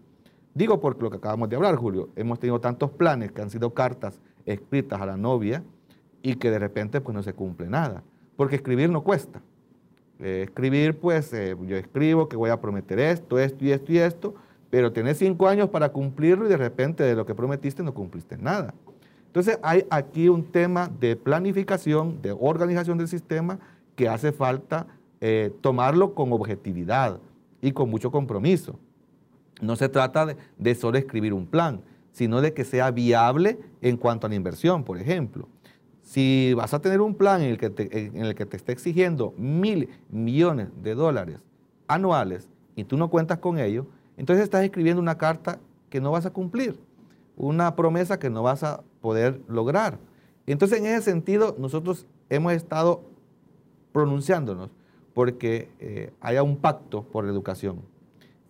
Speaker 2: Digo porque lo que acabamos de hablar, Julio, hemos tenido tantos planes que han sido cartas escritas a la novia y que de repente pues no se cumple nada, porque escribir no cuesta. Eh, escribir, pues eh, yo escribo que voy a prometer esto, esto y esto y esto, pero tenés cinco años para cumplirlo y de repente de lo que prometiste no cumpliste nada. Entonces hay aquí un tema de planificación, de organización del sistema que hace falta eh, tomarlo con objetividad y con mucho compromiso. No se trata de, solo escribir un plan, sino de que sea viable en cuanto a la inversión, por ejemplo. Si vas a tener un plan en el que te, en el que te esté exigiendo mil millones de dólares anuales y tú no cuentas con ello, entonces estás escribiendo una carta que no vas a cumplir, una promesa que no vas a poder lograr. Entonces, en ese sentido, nosotros hemos estado pronunciándonos porque eh, haya un pacto por la educación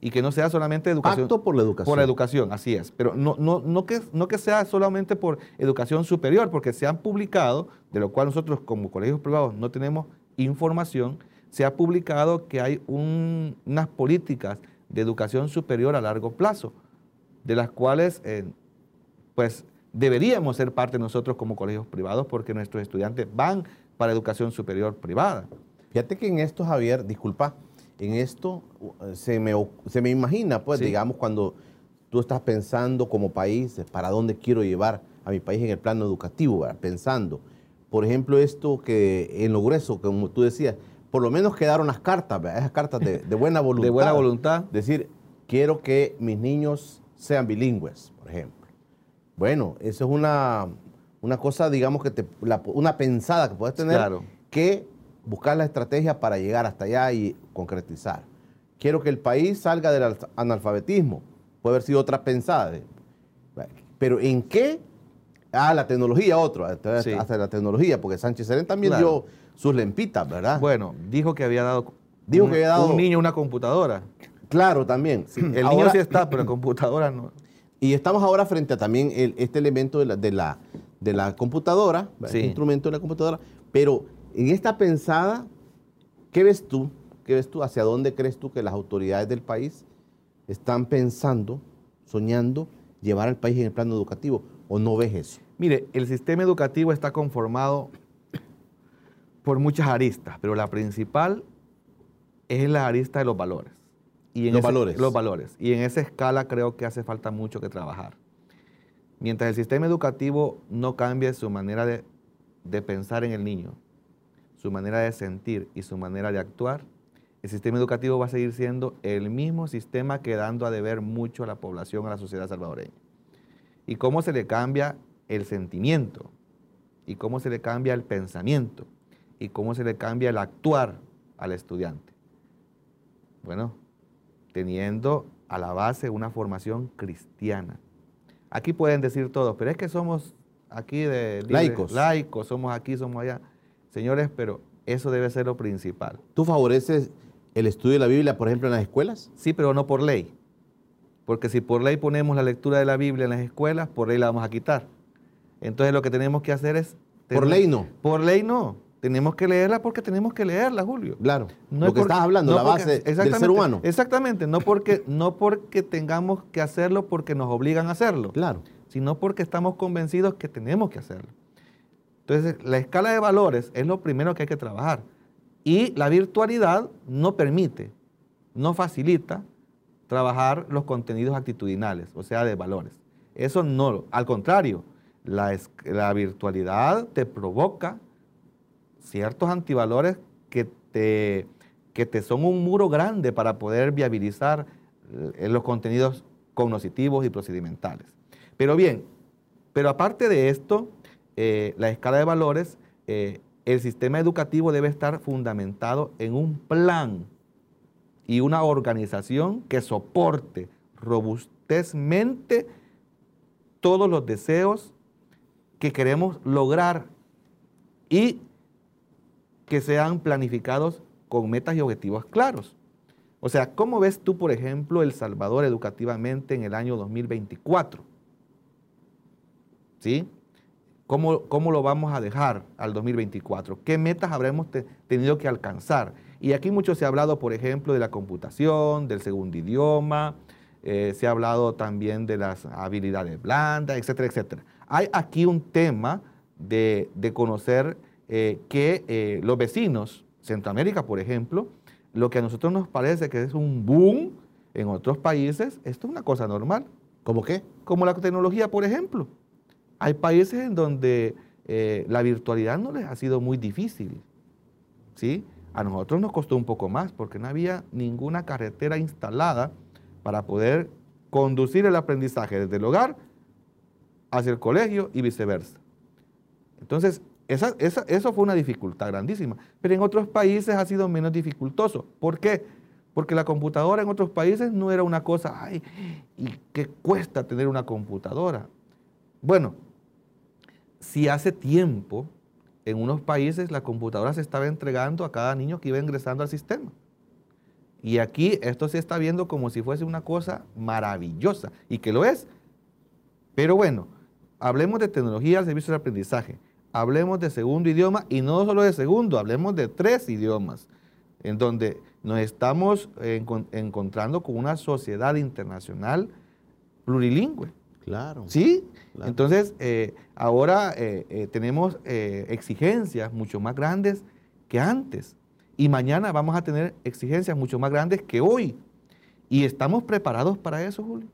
Speaker 2: y que no sea solamente educación.
Speaker 1: Pacto por la educación.
Speaker 2: Por la educación, así es. Pero no, no, no, que, no que sea solamente por educación superior, porque se han publicado, de lo cual nosotros como colegios privados no tenemos información, se ha publicado que hay unas políticas de educación superior a largo plazo, de las cuales, eh, pues, deberíamos ser parte nosotros como colegios privados porque nuestros estudiantes van para educación superior privada.
Speaker 1: Fíjate que en esto, Javier, disculpa, en esto uh, se me, se me imagina, pues, digamos, cuando tú estás pensando como país, para dónde quiero llevar a mi país en el plano educativo, pensando, por ejemplo, esto que en lo grueso, como tú decías, por lo menos quedaron las cartas, esas cartas de, de buena voluntad.
Speaker 2: de buena voluntad.
Speaker 1: Decir, quiero que mis niños sean bilingües, por ejemplo bueno, eso es una, una cosa, digamos, que te, una pensada que puedes tener que buscar la estrategia para llegar hasta allá y concretizar. Quiero que el país salga del analfabetismo. Puede haber sido otra pensada. Pero ¿en qué? Ah, la tecnología, otro. Hasta la tecnología, porque Sánchez Serén también dio sus lempitas, ¿verdad?
Speaker 2: Bueno, dijo que había dado,
Speaker 1: dijo que había dado
Speaker 2: un niño una computadora.
Speaker 1: Claro, también.
Speaker 2: el niño sí está, pero la computadora no.
Speaker 1: Y estamos ahora frente a también este elemento de la, de la, de la computadora, este instrumento de la computadora, pero en esta pensada, ¿qué ves tú? ¿Qué ves tú? ¿Hacia dónde crees tú que las autoridades del país están pensando, soñando, llevar al país en el plano educativo? ¿O no ves eso?
Speaker 2: Mire, el sistema educativo está conformado por muchas aristas, pero la principal es la arista de los valores. Y en
Speaker 1: los valores.
Speaker 2: Los valores. Y en esa escala creo que hace falta mucho que trabajar. Mientras el sistema educativo no cambie su manera de, de pensar en el niño, su manera de sentir y su manera de actuar, el sistema educativo va a seguir siendo el mismo sistema quedando a deber mucho a la población, a la sociedad salvadoreña. Y cómo se le cambia el sentimiento, y cómo se le cambia el pensamiento, y cómo se le cambia el actuar al estudiante. Bueno, teniendo a la base una formación cristiana. Aquí pueden decir todo, pero es que somos aquí de
Speaker 1: laicos.
Speaker 2: laicos, somos aquí, somos allá. Señores, pero eso debe ser lo principal.
Speaker 1: ¿Tú favoreces el estudio de la Biblia, por ejemplo, en las escuelas?
Speaker 2: Sí, pero no por ley. Porque si por ley ponemos la lectura de la Biblia en las escuelas, por ley la vamos a quitar. Entonces lo que tenemos que hacer es...
Speaker 1: por ley no.
Speaker 2: Por ley no. Tenemos que leerla porque tenemos que leerla, Julio.
Speaker 1: Claro.
Speaker 2: No
Speaker 1: lo que
Speaker 2: porque-
Speaker 1: estás hablando,
Speaker 2: no
Speaker 1: la
Speaker 2: porque-
Speaker 1: base del
Speaker 2: exactamente,
Speaker 1: ser humano.
Speaker 2: Exactamente, no porque, no porque tengamos que hacerlo porque nos obligan a hacerlo,
Speaker 1: Claro.
Speaker 2: sino porque estamos convencidos que tenemos que hacerlo. Entonces, la escala de valores es lo primero que hay que trabajar. Y la virtualidad no permite, no facilita trabajar los contenidos actitudinales, o sea, de valores. Eso no, al contrario, la virtualidad te provoca ciertos antivalores que te, que te son un muro grande para poder viabilizar eh, los contenidos cognitivos y procedimentales. Pero bien, pero aparte de esto, eh, la escala de valores, eh, el sistema educativo debe estar fundamentado en un plan y una organización que soporte robustezmente todos los deseos que queremos lograr y que sean planificados con metas y objetivos claros. O sea, ¿cómo ves tú, por ejemplo, El Salvador educativamente en el año 2024? ¿Sí? ¿Cómo, cómo lo vamos a dejar al 2024? ¿Qué metas habremos te- tenido que alcanzar? Y aquí mucho se ha hablado, por ejemplo, de la computación, del segundo idioma, eh, se ha hablado también de las habilidades blandas, etcétera, etcétera. Hay aquí un tema de, de conocer eh, que eh, los vecinos, Centroamérica, por ejemplo, lo que a nosotros nos parece que es un boom en otros países, esto es una cosa normal
Speaker 1: ¿Cómo qué?
Speaker 2: como la tecnología, por ejemplo. Hay países en donde eh, la virtualidad no les ha sido muy difícil. ¿sí? A nosotros nos costó un poco más porque no había ninguna carretera instalada para poder conducir el aprendizaje desde el hogar hacia el colegio y viceversa. Entonces, esa- esa- eso fue una dificultad grandísima. Pero en otros países ha sido menos dificultoso. ¿Por qué? Porque la computadora en otros países no era una cosa, ay, ¿y qué cuesta tener una computadora? Bueno, si hace tiempo en unos países la computadora se estaba entregando a cada niño que iba ingresando al sistema. Y aquí esto se está viendo como si fuese una cosa maravillosa, y que lo es. Pero bueno, hablemos de tecnología al servicio del aprendizaje, hablemos de segundo idioma, y no solo de segundo, hablemos de tres idiomas, en donde nos estamos encon- encontrando con una sociedad internacional plurilingüe.
Speaker 1: Claro.
Speaker 2: ¿Sí?
Speaker 1: Claro.
Speaker 2: Entonces, eh, ahora eh, eh, tenemos exigencias mucho más grandes que antes. Y mañana vamos a tener exigencias mucho más grandes que hoy. Y estamos preparados para eso, Julio.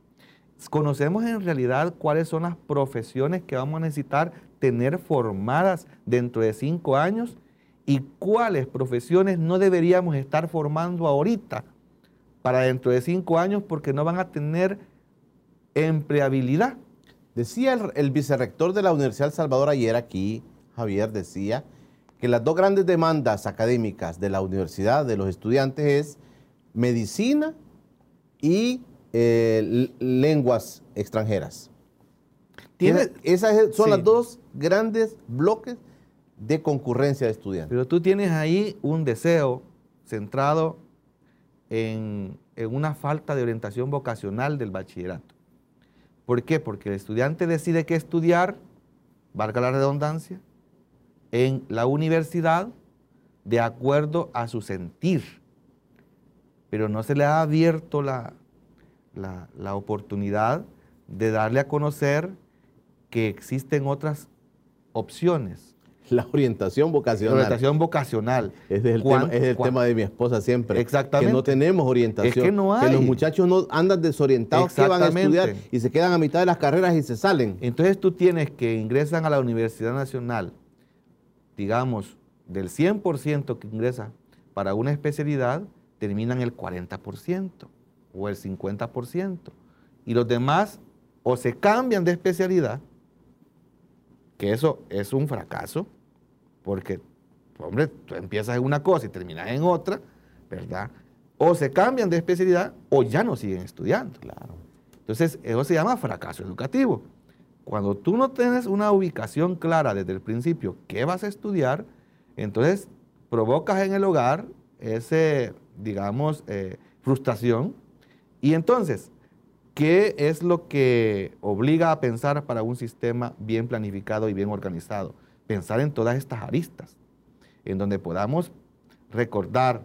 Speaker 2: Conocemos en realidad cuáles son las profesiones que vamos a necesitar tener formadas dentro de cinco años y cuáles profesiones no deberíamos estar formando ahorita para dentro de cinco años porque no van a tener empleabilidad.
Speaker 1: Decía el, el vicerrector de la Universidad del Salvador ayer aquí, Javier, decía que las dos grandes demandas académicas de la universidad, de los estudiantes, es medicina y eh, lenguas extranjeras.
Speaker 2: Tiene-
Speaker 1: Esa- Esas es- son
Speaker 2: Sí.
Speaker 1: las dos grandes bloques de concurrencia de estudiantes.
Speaker 2: Pero tú tienes ahí un deseo centrado en, en una falta de orientación vocacional del bachillerato. ¿Por qué? Porque el estudiante decide qué estudiar, valga la redundancia, en la universidad de acuerdo a su sentir. Pero no se le ha abierto la, la- la oportunidad de darle a conocer que existen otras opciones.
Speaker 1: La orientación vocacional.
Speaker 2: Orientación vocacional.
Speaker 1: Ese es el,
Speaker 2: ¿Cuán-
Speaker 1: tema, es el tema de mi esposa siempre.
Speaker 2: Exactamente.
Speaker 1: Que no tenemos orientación.
Speaker 2: Es que no
Speaker 1: los
Speaker 2: hay.
Speaker 1: muchachos no andan desorientados que van a estudiar y se quedan a mitad de las carreras y se salen.
Speaker 2: Entonces tú tienes que ingresan a la Universidad Nacional, digamos, del 100% que ingresa para una especialidad, terminan el 40% o el 50%. Y los demás o se cambian de especialidad, que eso es un fracaso, porque, hombre, tú empiezas en una cosa y terminas en otra, ¿verdad? O se cambian de especialidad o ya no siguen estudiando.
Speaker 1: Claro.
Speaker 2: Entonces, eso se llama fracaso educativo. Cuando tú no tienes una ubicación clara desde el principio, qué vas a estudiar, entonces provocas en el hogar ese, digamos, eh, frustración. Y entonces, ¿qué es lo que obliga a pensar para un sistema bien planificado y bien organizado? Pensar en todas estas aristas. en donde podamos recordar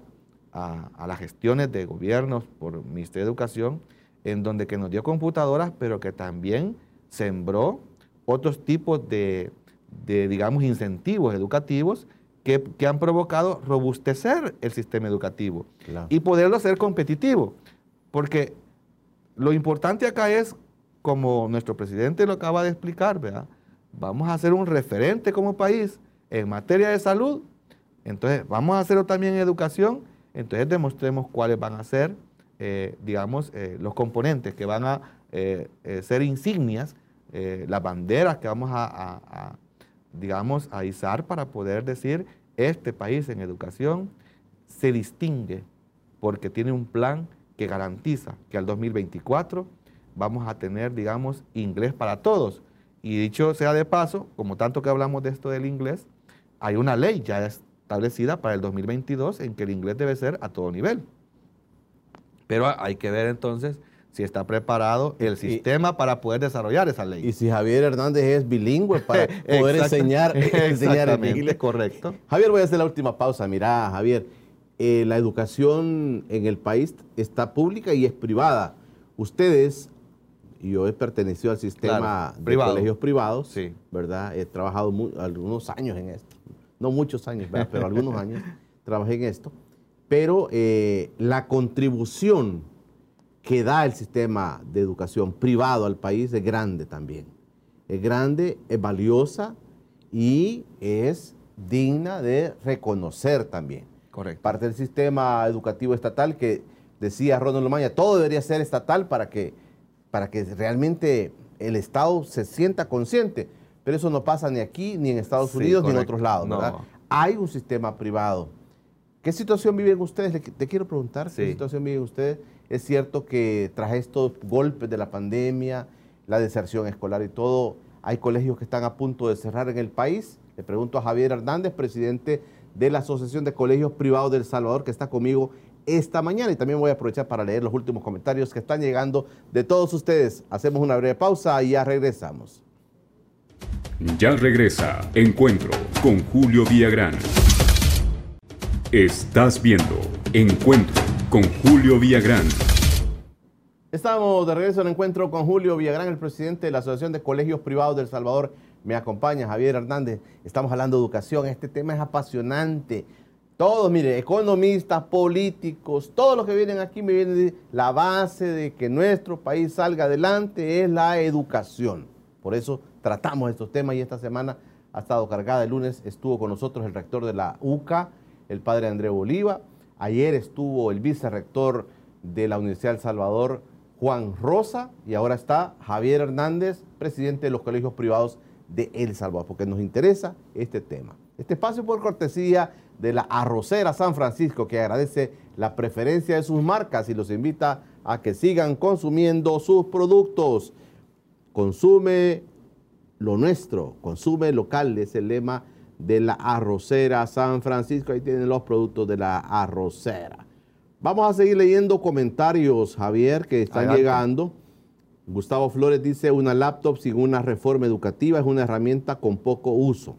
Speaker 2: a, a las gestiones de gobiernos por el Ministerio de Educación, en donde que nos dio computadoras, pero que también sembró otros tipos de, de, digamos, incentivos educativos que, que han provocado robustecer el sistema educativo
Speaker 1: Claro.
Speaker 2: y poderlo hacer competitivo. Porque lo importante acá es, como nuestro presidente lo acaba de explicar, ¿verdad? vamos a ser un referente como país en materia de salud, entonces vamos a hacerlo también en educación, entonces demostremos cuáles van a ser, eh, digamos, eh, los componentes que van a eh, ser insignias, las banderas que vamos a- a, digamos, a izar para poder decir, este país en educación se distingue porque tiene un plan que garantiza que al 2024 vamos a tener, digamos, inglés para todos. Y dicho sea de paso, como tanto que hablamos de esto del inglés, hay una ley ya establecida para el 2022 en que el inglés debe ser a todo nivel. Pero hay que ver entonces si está preparado el sistema para poder desarrollar esa ley.
Speaker 1: Y si Javier Hernández es bilingüe para poder enseñar, enseñar en
Speaker 2: Exactamente,
Speaker 1: inglés.
Speaker 2: correcto.
Speaker 1: Javier, voy a hacer la última pausa. Mira, Javier, eh, la educación en el país está pública y es privada. Ustedes, yo he pertenecido al sistema
Speaker 2: Claro,
Speaker 1: de
Speaker 2: privado.
Speaker 1: colegios privados,
Speaker 2: Sí.
Speaker 1: ¿verdad? He trabajado mu- algunos años en esto. No muchos años, ¿verdad? pero algunos años trabajé en esto. Pero eh, la contribución que da el sistema de educación privado al país es grande también. Es grande, es valiosa y es digna de reconocer también.
Speaker 2: Correcto.
Speaker 1: Parte del sistema educativo estatal que decía Ronald Lomaña, todo debería ser estatal para que, para que realmente el Estado se sienta consciente. Pero eso no pasa ni aquí, ni en Estados
Speaker 2: Sí,
Speaker 1: Unidos, ni en otros lados.
Speaker 2: No.
Speaker 1: ¿verdad? Hay un sistema privado. ¿Qué situación viven ustedes? Le- Te quiero preguntar, ¿qué situación viven ustedes? Es cierto que tras estos golpes de la pandemia, la deserción escolar y todo, hay colegios que están a punto de cerrar en el país. Le pregunto a Javier Hernández, presidente de la Asociación de Colegios Privados del Salvador, que está conmigo esta mañana. Y también voy a aprovechar para leer los últimos comentarios que están llegando de todos ustedes. Hacemos una breve pausa y ya regresamos.
Speaker 3: Ya regresa Encuentro con Julio Villagrán. Estás viendo Encuentro con Julio Villagrán.
Speaker 1: Estamos de regreso al encuentro con Julio Villagrán, el presidente de la Asociación de Colegios Privados del Salvador. Me acompaña Javier Hernández. Estamos hablando de educación. Este tema es apasionante. Todos, mire, economistas, políticos, todos los que vienen aquí me vienen a decir, la base de que nuestro país salga adelante es la educación. Por eso tratamos estos temas y esta semana ha estado cargada. El lunes estuvo con nosotros el rector de la UCA, el padre André Bolívar. Ayer estuvo el vicerrector de la Universidad del Salvador, Juan Rosa, y ahora está Javier Hernández, presidente de los colegios privados de El Salvador, porque nos interesa este tema. Este espacio por cortesía de la Arrocera San Francisco, que agradece la preferencia de sus marcas y los invita a que sigan consumiendo sus productos. Consume lo nuestro, consume local, es el lema de la Arrocera San Francisco. Ahí tienen los productos de la Arrocera. Vamos a seguir leyendo comentarios, Javier, que están
Speaker 2: Adelante.
Speaker 1: llegando. Gustavo Flores dice, una laptop sin una reforma educativa es una herramienta con poco uso.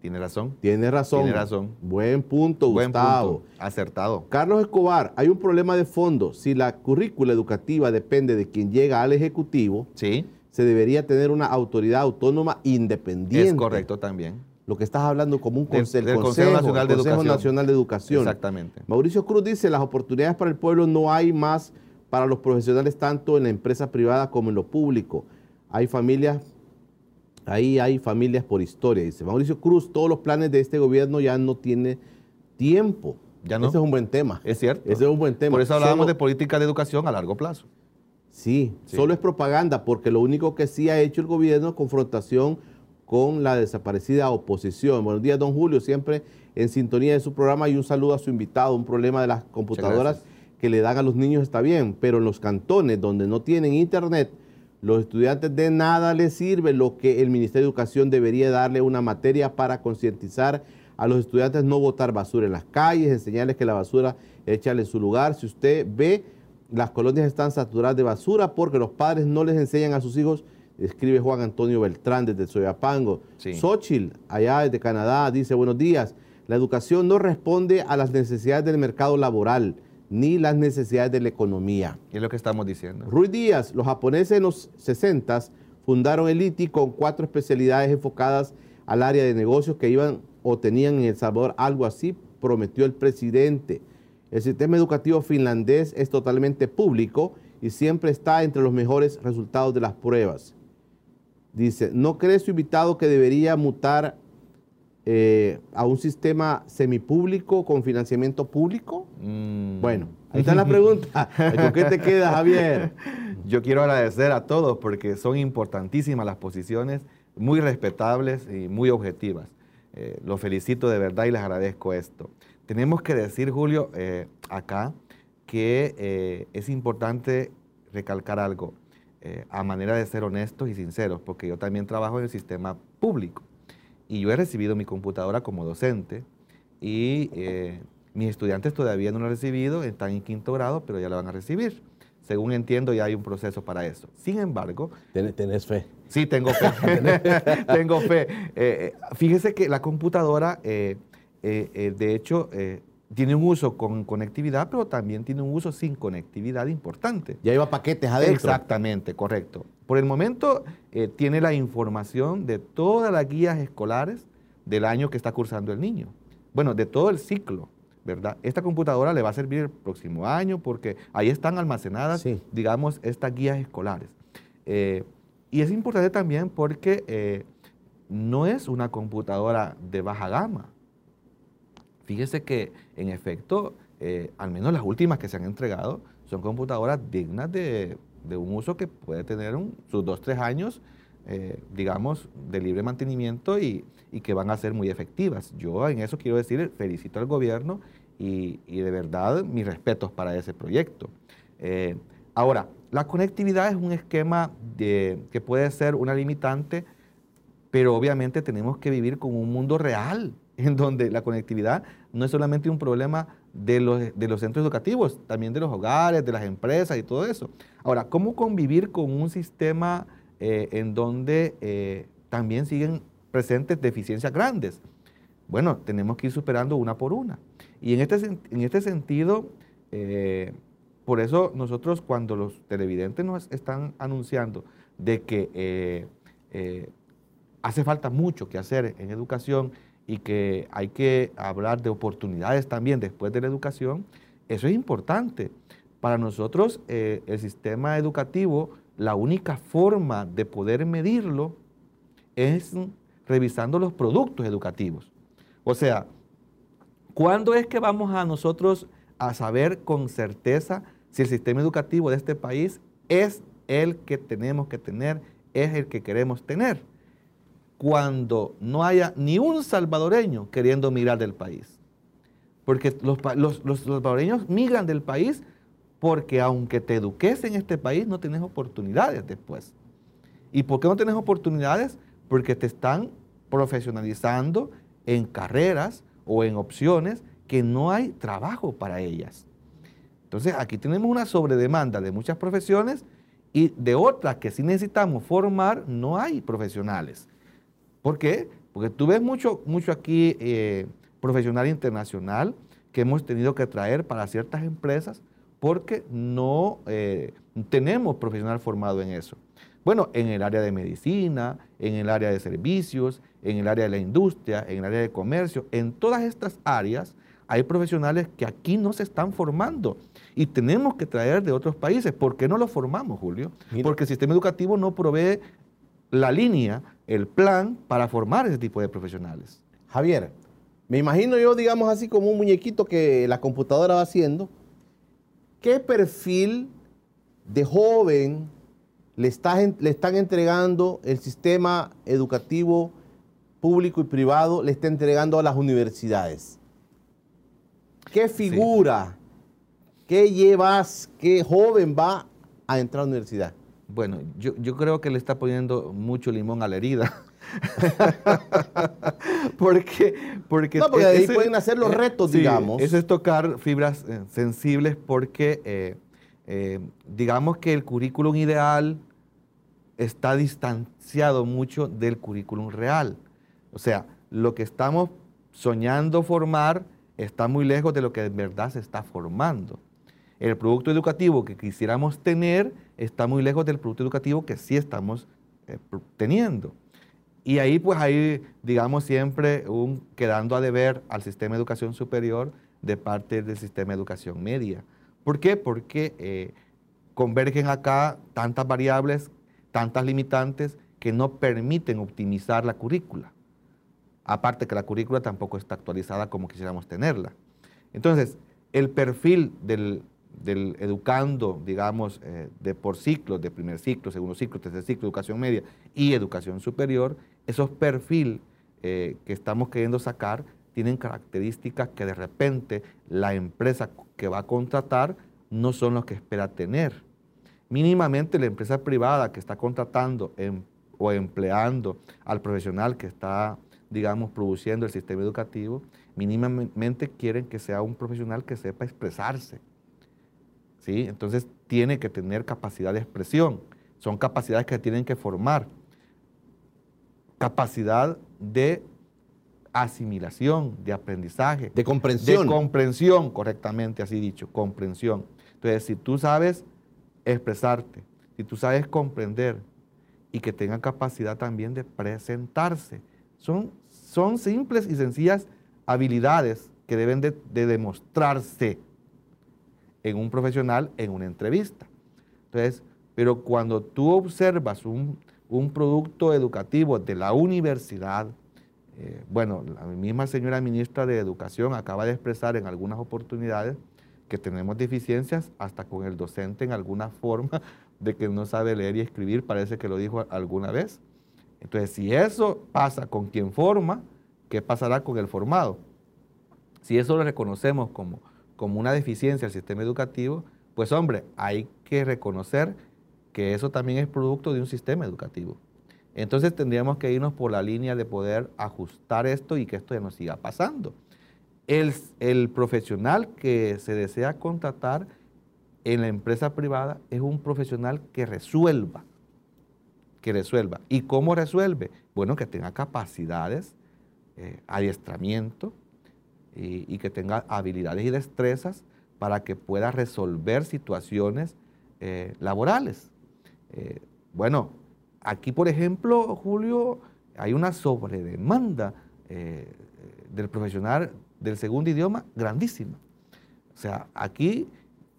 Speaker 2: Tiene razón.
Speaker 1: Tiene razón.
Speaker 2: Tiene razón.
Speaker 1: Buen punto,
Speaker 2: Buen
Speaker 1: Gustavo.
Speaker 2: punto. Acertado.
Speaker 1: Carlos Escobar, hay un problema de fondo. Si la currícula educativa depende de quien llega al Ejecutivo,
Speaker 2: Sí,
Speaker 1: se debería tener una autoridad autónoma independiente.
Speaker 2: es correcto también.
Speaker 1: Lo que estás hablando como un
Speaker 2: Del-
Speaker 1: conse- el
Speaker 2: del
Speaker 1: Consejo,
Speaker 2: Consejo Nacional de
Speaker 1: el Consejo
Speaker 2: Educación.
Speaker 1: Nacional de Educación.
Speaker 2: Exactamente.
Speaker 1: Mauricio Cruz dice, las oportunidades para el pueblo no hay más para los profesionales tanto en la empresa privada como en lo público. Hay familias, ahí hay familias por historia, dice. Mauricio Cruz, todos los planes de este gobierno ya no tiene tiempo.
Speaker 2: Ya no.
Speaker 1: Ese es un buen tema.
Speaker 2: Es cierto.
Speaker 1: Ese es un buen tema.
Speaker 2: Por eso hablábamos
Speaker 1: Solo-
Speaker 2: de política de educación a largo plazo.
Speaker 1: Sí,
Speaker 2: Sí.
Speaker 1: solo es propaganda, porque lo único que sí ha hecho el gobierno es confrontación con la desaparecida oposición. Buenos días, don Julio, siempre en sintonía de su programa y un saludo a su invitado. Un problema de las computadoras. Que le dan a los niños está bien, pero en los cantones donde no tienen internet, los estudiantes de nada les sirve lo que el Ministerio de Educación debería darle una materia para concientizar a los estudiantes no botar basura en las calles, enseñarles que la basura échale en su lugar. Si usted ve, las colonias están saturadas de basura porque los padres no les enseñan a sus hijos, escribe Juan Antonio Beltrán desde Soyapango.
Speaker 2: Sí.
Speaker 1: Xochitl, allá desde Canadá, dice buenos días. La educación no responde a las necesidades del mercado laboral ni las necesidades de la economía.
Speaker 2: Es lo que estamos diciendo.
Speaker 1: Ruiz Díaz, los japoneses en los 60 fundaron el ITI con cuatro especialidades enfocadas al área de negocios que iban o tenían en El Salvador. Algo así prometió el presidente. El sistema educativo finlandés es totalmente público y siempre está entre los mejores resultados de las pruebas. Dice, ¿no cree su invitado que debería mutar eh, a un sistema semipúblico con financiamiento público?
Speaker 2: Mm.
Speaker 1: Bueno, ahí está la pregunta. ¿Con qué te quedas, Javier?
Speaker 2: Yo quiero agradecer a todos porque son importantísimas las posiciones, muy respetables y muy objetivas. Eh, los felicito de verdad y les agradezco esto. Tenemos que decir, Julio, eh, acá que eh, es importante recalcar algo a manera de ser honestos y sinceros, porque yo también trabajo en el sistema público y yo he recibido mi computadora como docente y mis estudiantes todavía no lo han recibido, están en quinto grado, pero ya lo van a recibir. Según entiendo, ya hay un proceso para eso. Sin embargo...
Speaker 1: ¿Tenés fe?
Speaker 2: Sí, tengo fe. tengo fe. Eh, fíjese que la computadora, eh, eh, de hecho, tiene un uso con conectividad, pero también tiene un uso sin conectividad importante.
Speaker 1: Ya lleva paquetes adentro.
Speaker 2: Exactamente, correcto. Por el momento tiene la información de todas las guías escolares del año que está cursando el niño. Bueno, de todo el ciclo, ¿verdad? Esta computadora le va a servir el próximo año porque ahí están almacenadas, digamos, estas guías escolares. Y es importante también porque eh, no es una computadora de baja gama. Fíjese que, en efecto, eh, al menos las últimas que se han entregado son computadoras dignas de, un uso que puede tener sus dos, tres años, eh, digamos, de libre mantenimiento y, que van a ser muy efectivas. Yo en eso quiero decir, felicito al gobierno y, de verdad mis respetos para ese proyecto. ahora, la conectividad es un esquema que puede ser una limitante, pero obviamente tenemos que vivir con un mundo real, en donde la conectividad no es solamente un problema de los, de los centros educativos, también de los hogares, de las empresas y todo eso. Ahora, ¿cómo convivir con un sistema eh, en donde eh, también siguen presentes deficiencias grandes? Bueno, tenemos que ir superando una por una. Y en este, en este sentido, eh, por eso nosotros cuando los televidentes nos están anunciando de que hace falta mucho que hacer en educación y que hay que hablar de oportunidades también después de la educación, eso es importante. Para nosotros eh, el sistema educativo, la única forma de poder medirlo es revisando los productos educativos. O sea, ¿cuándo es que vamos a nosotros a saber con certeza si el sistema educativo de este país es el que tenemos que tener, es el que queremos tener, cuando no haya ni un salvadoreño queriendo migrar del país. Porque los, salvadoreños migran del país porque aunque te eduques en este país, no tienes oportunidades después. ¿Y por qué no tienes oportunidades? Porque te están profesionalizando en carreras o en opciones que no hay trabajo para ellas. Entonces aquí tenemos una sobredemanda de muchas profesiones y de otras que sí necesitamos formar, no hay profesionales. ¿Por qué? Porque tú ves mucho, mucho aquí eh, profesional internacional que hemos tenido que traer para ciertas empresas porque no eh, tenemos profesional formado en eso. Bueno, en el área de medicina, en el área de servicios, en el área de la industria, en el área de comercio, en todas estas áreas hay profesionales que aquí no se están formando y tenemos que traer de otros países. ¿Por qué no los formamos, Julio? Porque el sistema educativo no provee la línea, el plan para formar ese tipo de profesionales.
Speaker 1: Javier, me imagino yo, digamos así, como un muñequito que la computadora va haciendo. ¿Qué perfil de joven le, le están entregando el sistema educativo público y privado, le está entregando a las universidades? ¿Qué figura, qué llevas, qué joven va a entrar a la universidad?
Speaker 2: Bueno, yo, creo que le está poniendo mucho limón a la herida. porque, porque,
Speaker 1: no, porque ahí pueden hacer los eh, retos, digamos.
Speaker 2: Eso es tocar fibras eh, sensibles porque eh, digamos que el currículum ideal está distanciado mucho del currículum real. O sea, lo que estamos soñando formar está muy lejos de lo que en verdad se está formando. El producto educativo que quisiéramos tener está muy lejos del producto educativo que sí estamos eh, teniendo. Y ahí pues hay, digamos, siempre un quedando a deber al sistema de educación superior de parte del sistema de educación media. ¿Por qué? Porque eh, convergen acá tantas variables, tantas limitantes que no permiten optimizar la currícula. Aparte que la currícula tampoco está actualizada como quisiéramos tenerla. Entonces, el perfil del, educando, digamos, eh, de por ciclos, de primer ciclo, segundo ciclo, tercer ciclo, educación media y educación superior, esos perfiles eh, que estamos queriendo sacar tienen características que de repente la empresa que va a contratar no son los que espera tener. Mínimamente la empresa privada que está contratando em, o empleando al profesional que está, digamos, produciendo el sistema educativo, mínimamente quieren que sea un profesional que sepa expresarse. ¿Sí? Entonces tiene que tener capacidad de expresión. Son capacidades que tienen que formar. Capacidad de asimilación, de aprendizaje.
Speaker 1: De comprensión.
Speaker 2: De comprensión, correctamente así dicho, comprensión. Entonces, si tú sabes expresarte, si tú sabes comprender y que tenga capacidad también de presentarse, son, son simples y sencillas habilidades que deben de, demostrarse en un profesional en una entrevista. Entonces, pero cuando tú observas un, un producto educativo de la universidad, eh, bueno, la misma señora ministra de Educación acaba de expresar en algunas oportunidades que tenemos deficiencias hasta con el docente en alguna forma de que no sabe leer y escribir, parece que lo dijo alguna vez. Entonces, si eso pasa con quien forma, ¿qué pasará con el formado? Si eso lo reconocemos como, como una deficiencia del sistema educativo, pues hombre, hay que reconocer que eso también es producto de un sistema educativo. Entonces tendríamos que irnos por la línea de poder ajustar esto y que esto ya no siga pasando. El, el, profesional que se desea contratar en la empresa privada es un profesional que resuelva, que resuelva. ¿Y cómo resuelve? Bueno, que tenga capacidades, eh, adiestramiento y, que tenga habilidades y destrezas para que pueda resolver situaciones eh, laborales. Eh, bueno, Aquí, por ejemplo, Julio, hay una sobredemanda eh, del profesional del segundo idioma grandísima. O sea, aquí,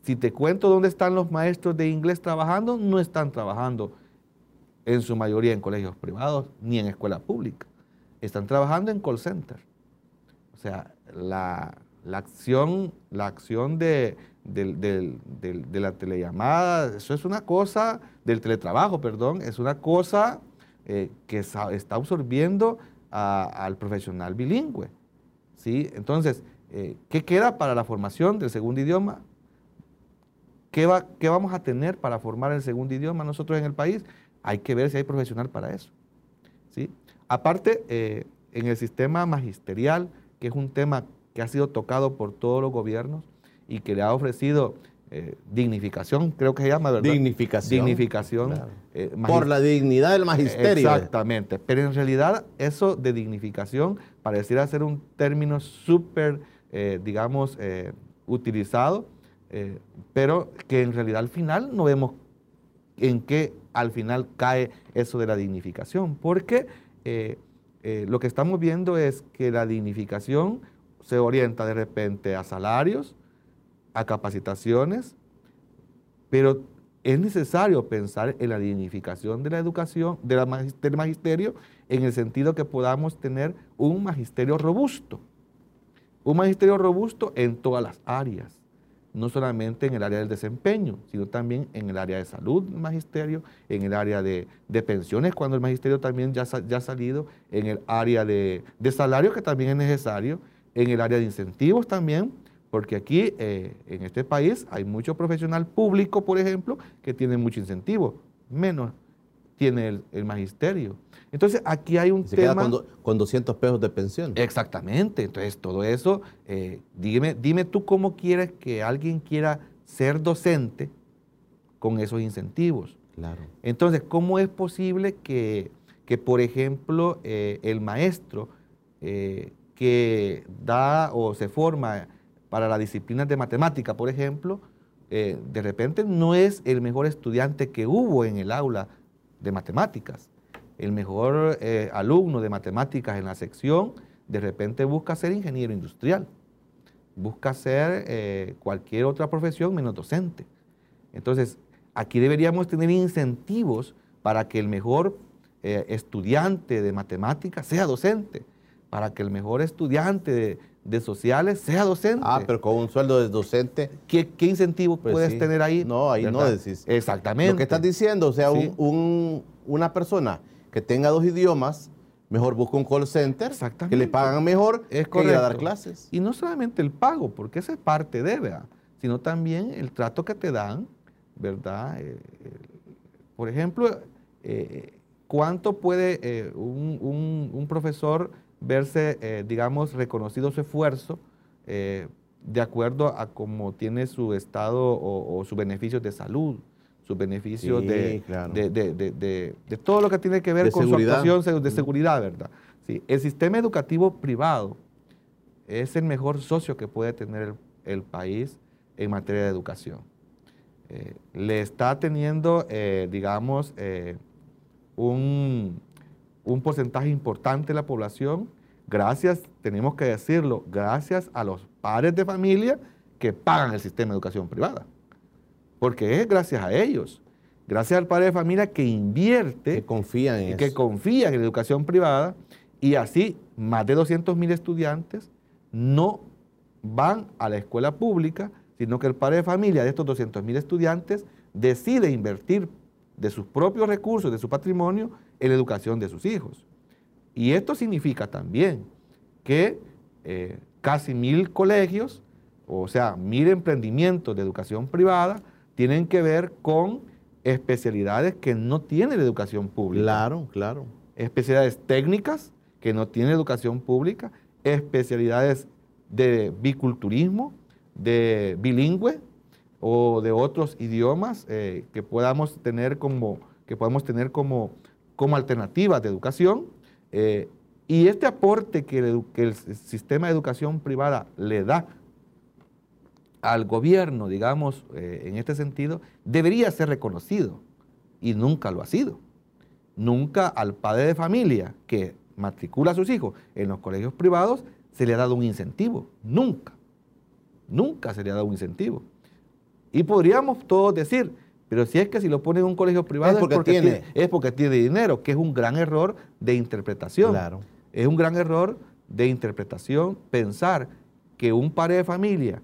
Speaker 2: si te cuento dónde están los maestros de inglés trabajando, no están trabajando en su mayoría en colegios privados ni en escuela pública. Están trabajando en call center. O sea, la, acción, la acción de, de la telellamada, eso es una cosa del teletrabajo, perdón, es una cosa eh, que está absorbiendo al profesional bilingüe. ¿sí? Entonces, eh, ¿qué queda para la formación del segundo idioma? ¿Qué, va, ¿Qué vamos a tener para formar el segundo idioma nosotros en el país? Hay que ver si hay profesional para eso. ¿sí? Aparte, eh, en el sistema magisterial, que es un tema que ha sido tocado por todos los gobiernos y que le ha ofrecido eh, dignificación, creo que se llama, ¿verdad?
Speaker 1: Dignificación.
Speaker 2: Dignificación.
Speaker 1: Eh, Por la dignidad del magisterio.
Speaker 2: Exactamente. Pero en realidad eso de dignificación pareciera ser un término súper, eh, digamos, utilizado, pero que en realidad al final no vemos en qué al final cae eso de la dignificación. Porque lo que estamos viendo es que la dignificación se orienta de repente a salarios, a capacitaciones, pero es necesario pensar en la dignificación de la educación, del magisterio, en el sentido que podamos tener un magisterio robusto. Un magisterio robusto en todas las áreas, no solamente en el área del desempeño, sino también en el área de salud, magisterio, en el área de, pensiones, cuando el magisterio también ya, ya ha salido, en el área de, de salario, que también es necesario, en el área de incentivos también, porque aquí, eh, en este país, hay mucho profesional público, por ejemplo, que tiene mucho incentivo, menos tiene el, magisterio. Entonces, aquí hay un
Speaker 1: Se
Speaker 2: tema...
Speaker 1: Queda con, 200 pesos de pensión.
Speaker 2: Exactamente. Entonces, todo eso, eh, dime, dime tú cómo quieres que alguien quiera ser docente con esos incentivos.
Speaker 1: Claro.
Speaker 2: Entonces, ¿cómo es posible que, por ejemplo, eh, el maestro que da o se forma para las disciplinas de matemática, por ejemplo, eh, de repente no es el mejor estudiante que hubo en el aula de matemáticas. El mejor eh, alumno de matemáticas en la sección de repente busca ser ingeniero industrial, busca ser eh, cualquier otra profesión menos docente. Entonces, aquí deberíamos tener incentivos para que el mejor estudiante de matemáticas sea docente, para que el mejor estudiante de, sociales sea docente.
Speaker 1: Ah, pero con un sueldo de docente.
Speaker 2: ¿Qué, qué incentivo
Speaker 1: Pues
Speaker 2: puedes
Speaker 1: sí.
Speaker 2: tener ahí?
Speaker 1: No, ahí no decís.
Speaker 2: Exactamente.
Speaker 1: Lo que estás diciendo, o sea,
Speaker 2: Sí.
Speaker 1: un- un- una persona que tenga dos idiomas, mejor busca un call center,
Speaker 2: Exactamente.
Speaker 1: que le pagan mejor
Speaker 2: Es
Speaker 1: que ir a dar clases.
Speaker 2: Y no solamente el pago, porque esa es parte de, ¿verdad? sino también el trato que te dan, ¿verdad? Eh, eh, por ejemplo, eh, ¿cuánto puede un, un- un profesor verse, eh, digamos, reconocido su esfuerzo eh, de acuerdo a cómo tiene su estado o, o sus beneficios de salud, sus beneficios
Speaker 1: Sí,
Speaker 2: de,
Speaker 1: claro.
Speaker 2: de, de- de- todo lo que tiene que ver con
Speaker 1: seguridad.
Speaker 2: su actuación de seguridad, ¿verdad? Sí, el sistema educativo privado es el mejor socio que puede tener el, el país en materia de educación. Eh, le está teniendo, digamos, un, un porcentaje importante de la población, gracias, tenemos que decirlo, gracias a los padres de familia que pagan el sistema de educación privada. Porque es gracias a ellos, gracias al padre de familia que invierte
Speaker 1: Que confían en
Speaker 2: y que
Speaker 1: eso.
Speaker 2: confían en la educación privada y así más de 200 mil estudiantes no van a la escuela pública, sino que el padre de familia de estos 200 mil estudiantes decide invertir de sus propios recursos, de su patrimonio, en la educación de sus hijos. Y esto significa también que eh, casi mil colegios, o sea, mil emprendimientos de educación privada, tienen que ver con especialidades que no tiene la educación pública
Speaker 1: Claro, claro.
Speaker 2: especialidades técnicas que no tienen educación pública, especialidades de biculturismo, de bilingüe o de otros idiomas eh, que podamos tener como que podamos tener como, como alternativas de educación. eh, y este aporte que el, sistema de educación privada le da al gobierno, digamos, eh, en este sentido, debería ser reconocido y nunca lo ha sido nunca al padre de familia que matricula a sus hijos en los colegios privados se le ha dado un incentivo. Nunca. Nunca se le ha dado un incentivo. Y podríamos todos decir, pero si es que si lo pone en un colegio privado
Speaker 1: Es porque tiene.
Speaker 2: es porque tiene dinero, que es un gran error de interpretación.
Speaker 1: Claro.
Speaker 2: Es un gran error de interpretación pensar que un padre de familia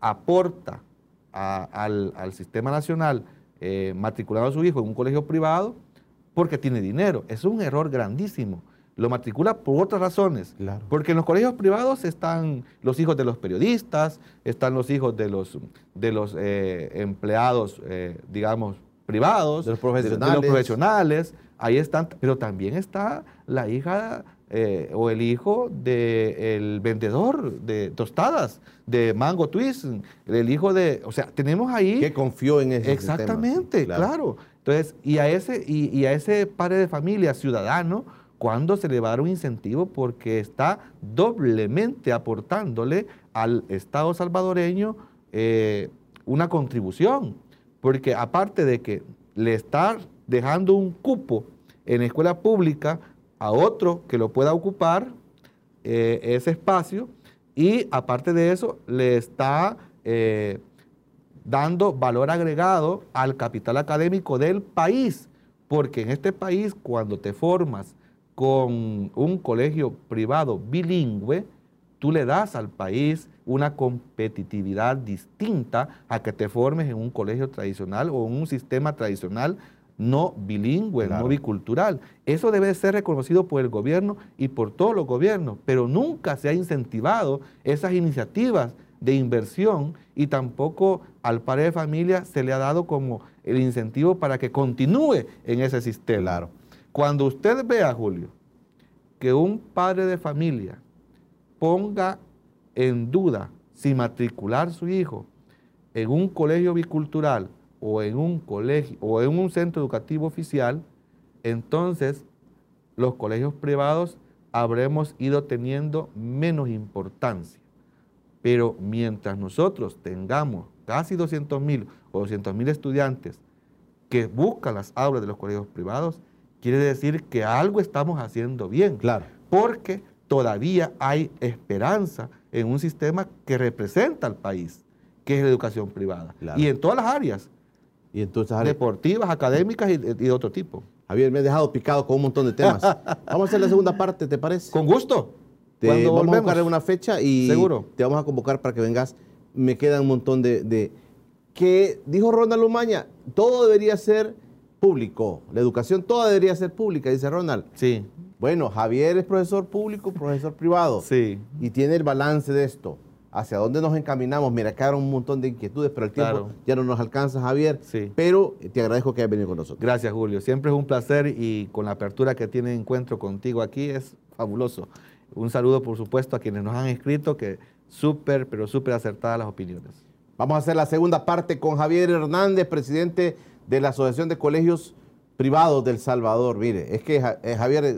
Speaker 2: aporta a- al, al sistema nacional eh, matriculando a su hijo en un colegio privado porque tiene dinero. Es un error grandísimo. Lo matricula por otras razones.
Speaker 1: Claro.
Speaker 2: Porque en los colegios privados están los hijos de los periodistas, están los hijos de los, de los eh, empleados, eh, digamos, privados,
Speaker 1: De los
Speaker 2: de
Speaker 1: profesionales.
Speaker 2: los profesionales. Ahí están, pero también está la hija eh, o el hijo del vendedor de tostadas, de Mango Twist, el hijo de, o sea, tenemos ahí...
Speaker 1: Que confió en ese
Speaker 2: Exactamente,
Speaker 1: sistema.
Speaker 2: claro. Entonces, y a ese, y, y a ese padre de familia ciudadano, ¿cuándo se le va a dar un incentivo? Porque está doblemente aportándole al Estado salvadoreño eh, una contribución. Porque aparte de que le está dejando un cupo en la escuela pública a otro que lo pueda ocupar, eh, ese espacio, y aparte de eso, le está eh, dando valor agregado al capital académico del país, porque en este país cuando te formas con un colegio privado bilingüe, tú le das al país una competitividad distinta a que te formes en un colegio tradicional o en un sistema tradicional no bilingüe,
Speaker 1: Claro.
Speaker 2: no bicultural. Eso debe ser reconocido por el gobierno y por todos los gobiernos, pero nunca se ha incentivado esas iniciativas de inversión y tampoco al padre de familia se le ha dado como el incentivo para que continúe en ese sistema.
Speaker 1: Claro.
Speaker 2: Cuando usted vea, Julio, que un padre de familia ponga en duda si matricular su hijo en un colegio bicultural o en un colegio o en un centro educativo oficial, entonces los colegios privados habremos ido teniendo menos importancia. Pero mientras nosotros tengamos casi 200 mil o 200 mil estudiantes que buscan las aulas de los colegios privados, quiere decir que algo estamos haciendo bien.
Speaker 1: Claro.
Speaker 2: Porque todavía hay esperanza en un sistema que representa al país, que es la educación privada.
Speaker 1: Claro.
Speaker 2: Y en todas las áreas,
Speaker 1: Y entonces,
Speaker 2: deportivas, académicas y, y de otro tipo.
Speaker 1: Javier, me has dejado picado con un montón de temas. Vamos a hacer la segunda parte, ¿te parece?
Speaker 2: Con gusto.
Speaker 1: Te-
Speaker 2: Cuando
Speaker 1: vamos a
Speaker 2: volvemos.
Speaker 1: buscar una fecha y
Speaker 2: Seguro.
Speaker 1: te vamos a convocar para que vengas. Me quedan un montón de, de- que dijo Ronald Lumaña, todo debería ser público. La educación toda debería ser pública, dice Ronald.
Speaker 2: Sí,
Speaker 1: Bueno, Javier es profesor público, profesor privado.
Speaker 2: sí.
Speaker 1: Y tiene el balance de esto. ¿Hacia dónde nos encaminamos? Mira, quedaron un montón de inquietudes, pero el tiempo
Speaker 2: Claro.
Speaker 1: ya no nos alcanza, Javier.
Speaker 2: Sí.
Speaker 1: Pero te agradezco que hayas venido con nosotros.
Speaker 2: Gracias, Julio. Siempre es un placer y con la apertura que tiene encuentro contigo aquí es fabuloso. Un saludo, por supuesto, a quienes nos han escrito, que súper, pero súper acertadas las opiniones.
Speaker 1: Vamos a hacer la segunda parte con Javier Hernández, presidente de la Asociación de Colegios Privados del Salvador. Mire, es que eh, Javier eh,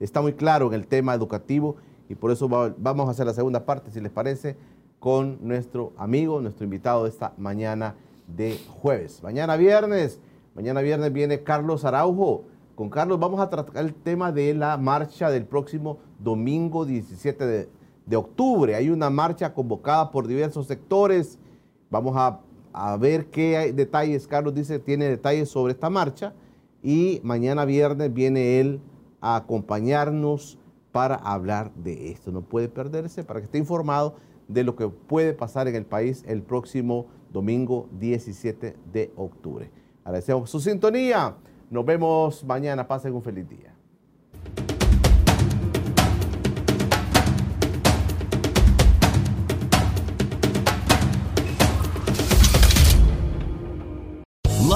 Speaker 1: está muy claro en el tema educativo y por eso va- vamos a hacer la segunda parte, si les parece, con nuestro amigo, nuestro invitado de esta mañana de jueves. Mañana viernes, mañana viernes viene Carlos Araujo. Con Carlos vamos a tratar el tema de la marcha del próximo domingo 17 de, de octubre. Hay una marcha convocada por diversos sectores. Vamos a, a ver qué hay detalles. Carlos dice tiene detalles sobre esta marcha. Y mañana viernes viene él a acompañarnos para hablar de esto. No puede perderse para que esté informado de lo que puede pasar en el país el próximo domingo 17 de octubre. Agradecemos su sintonía. Nos vemos mañana. Pasen un feliz día.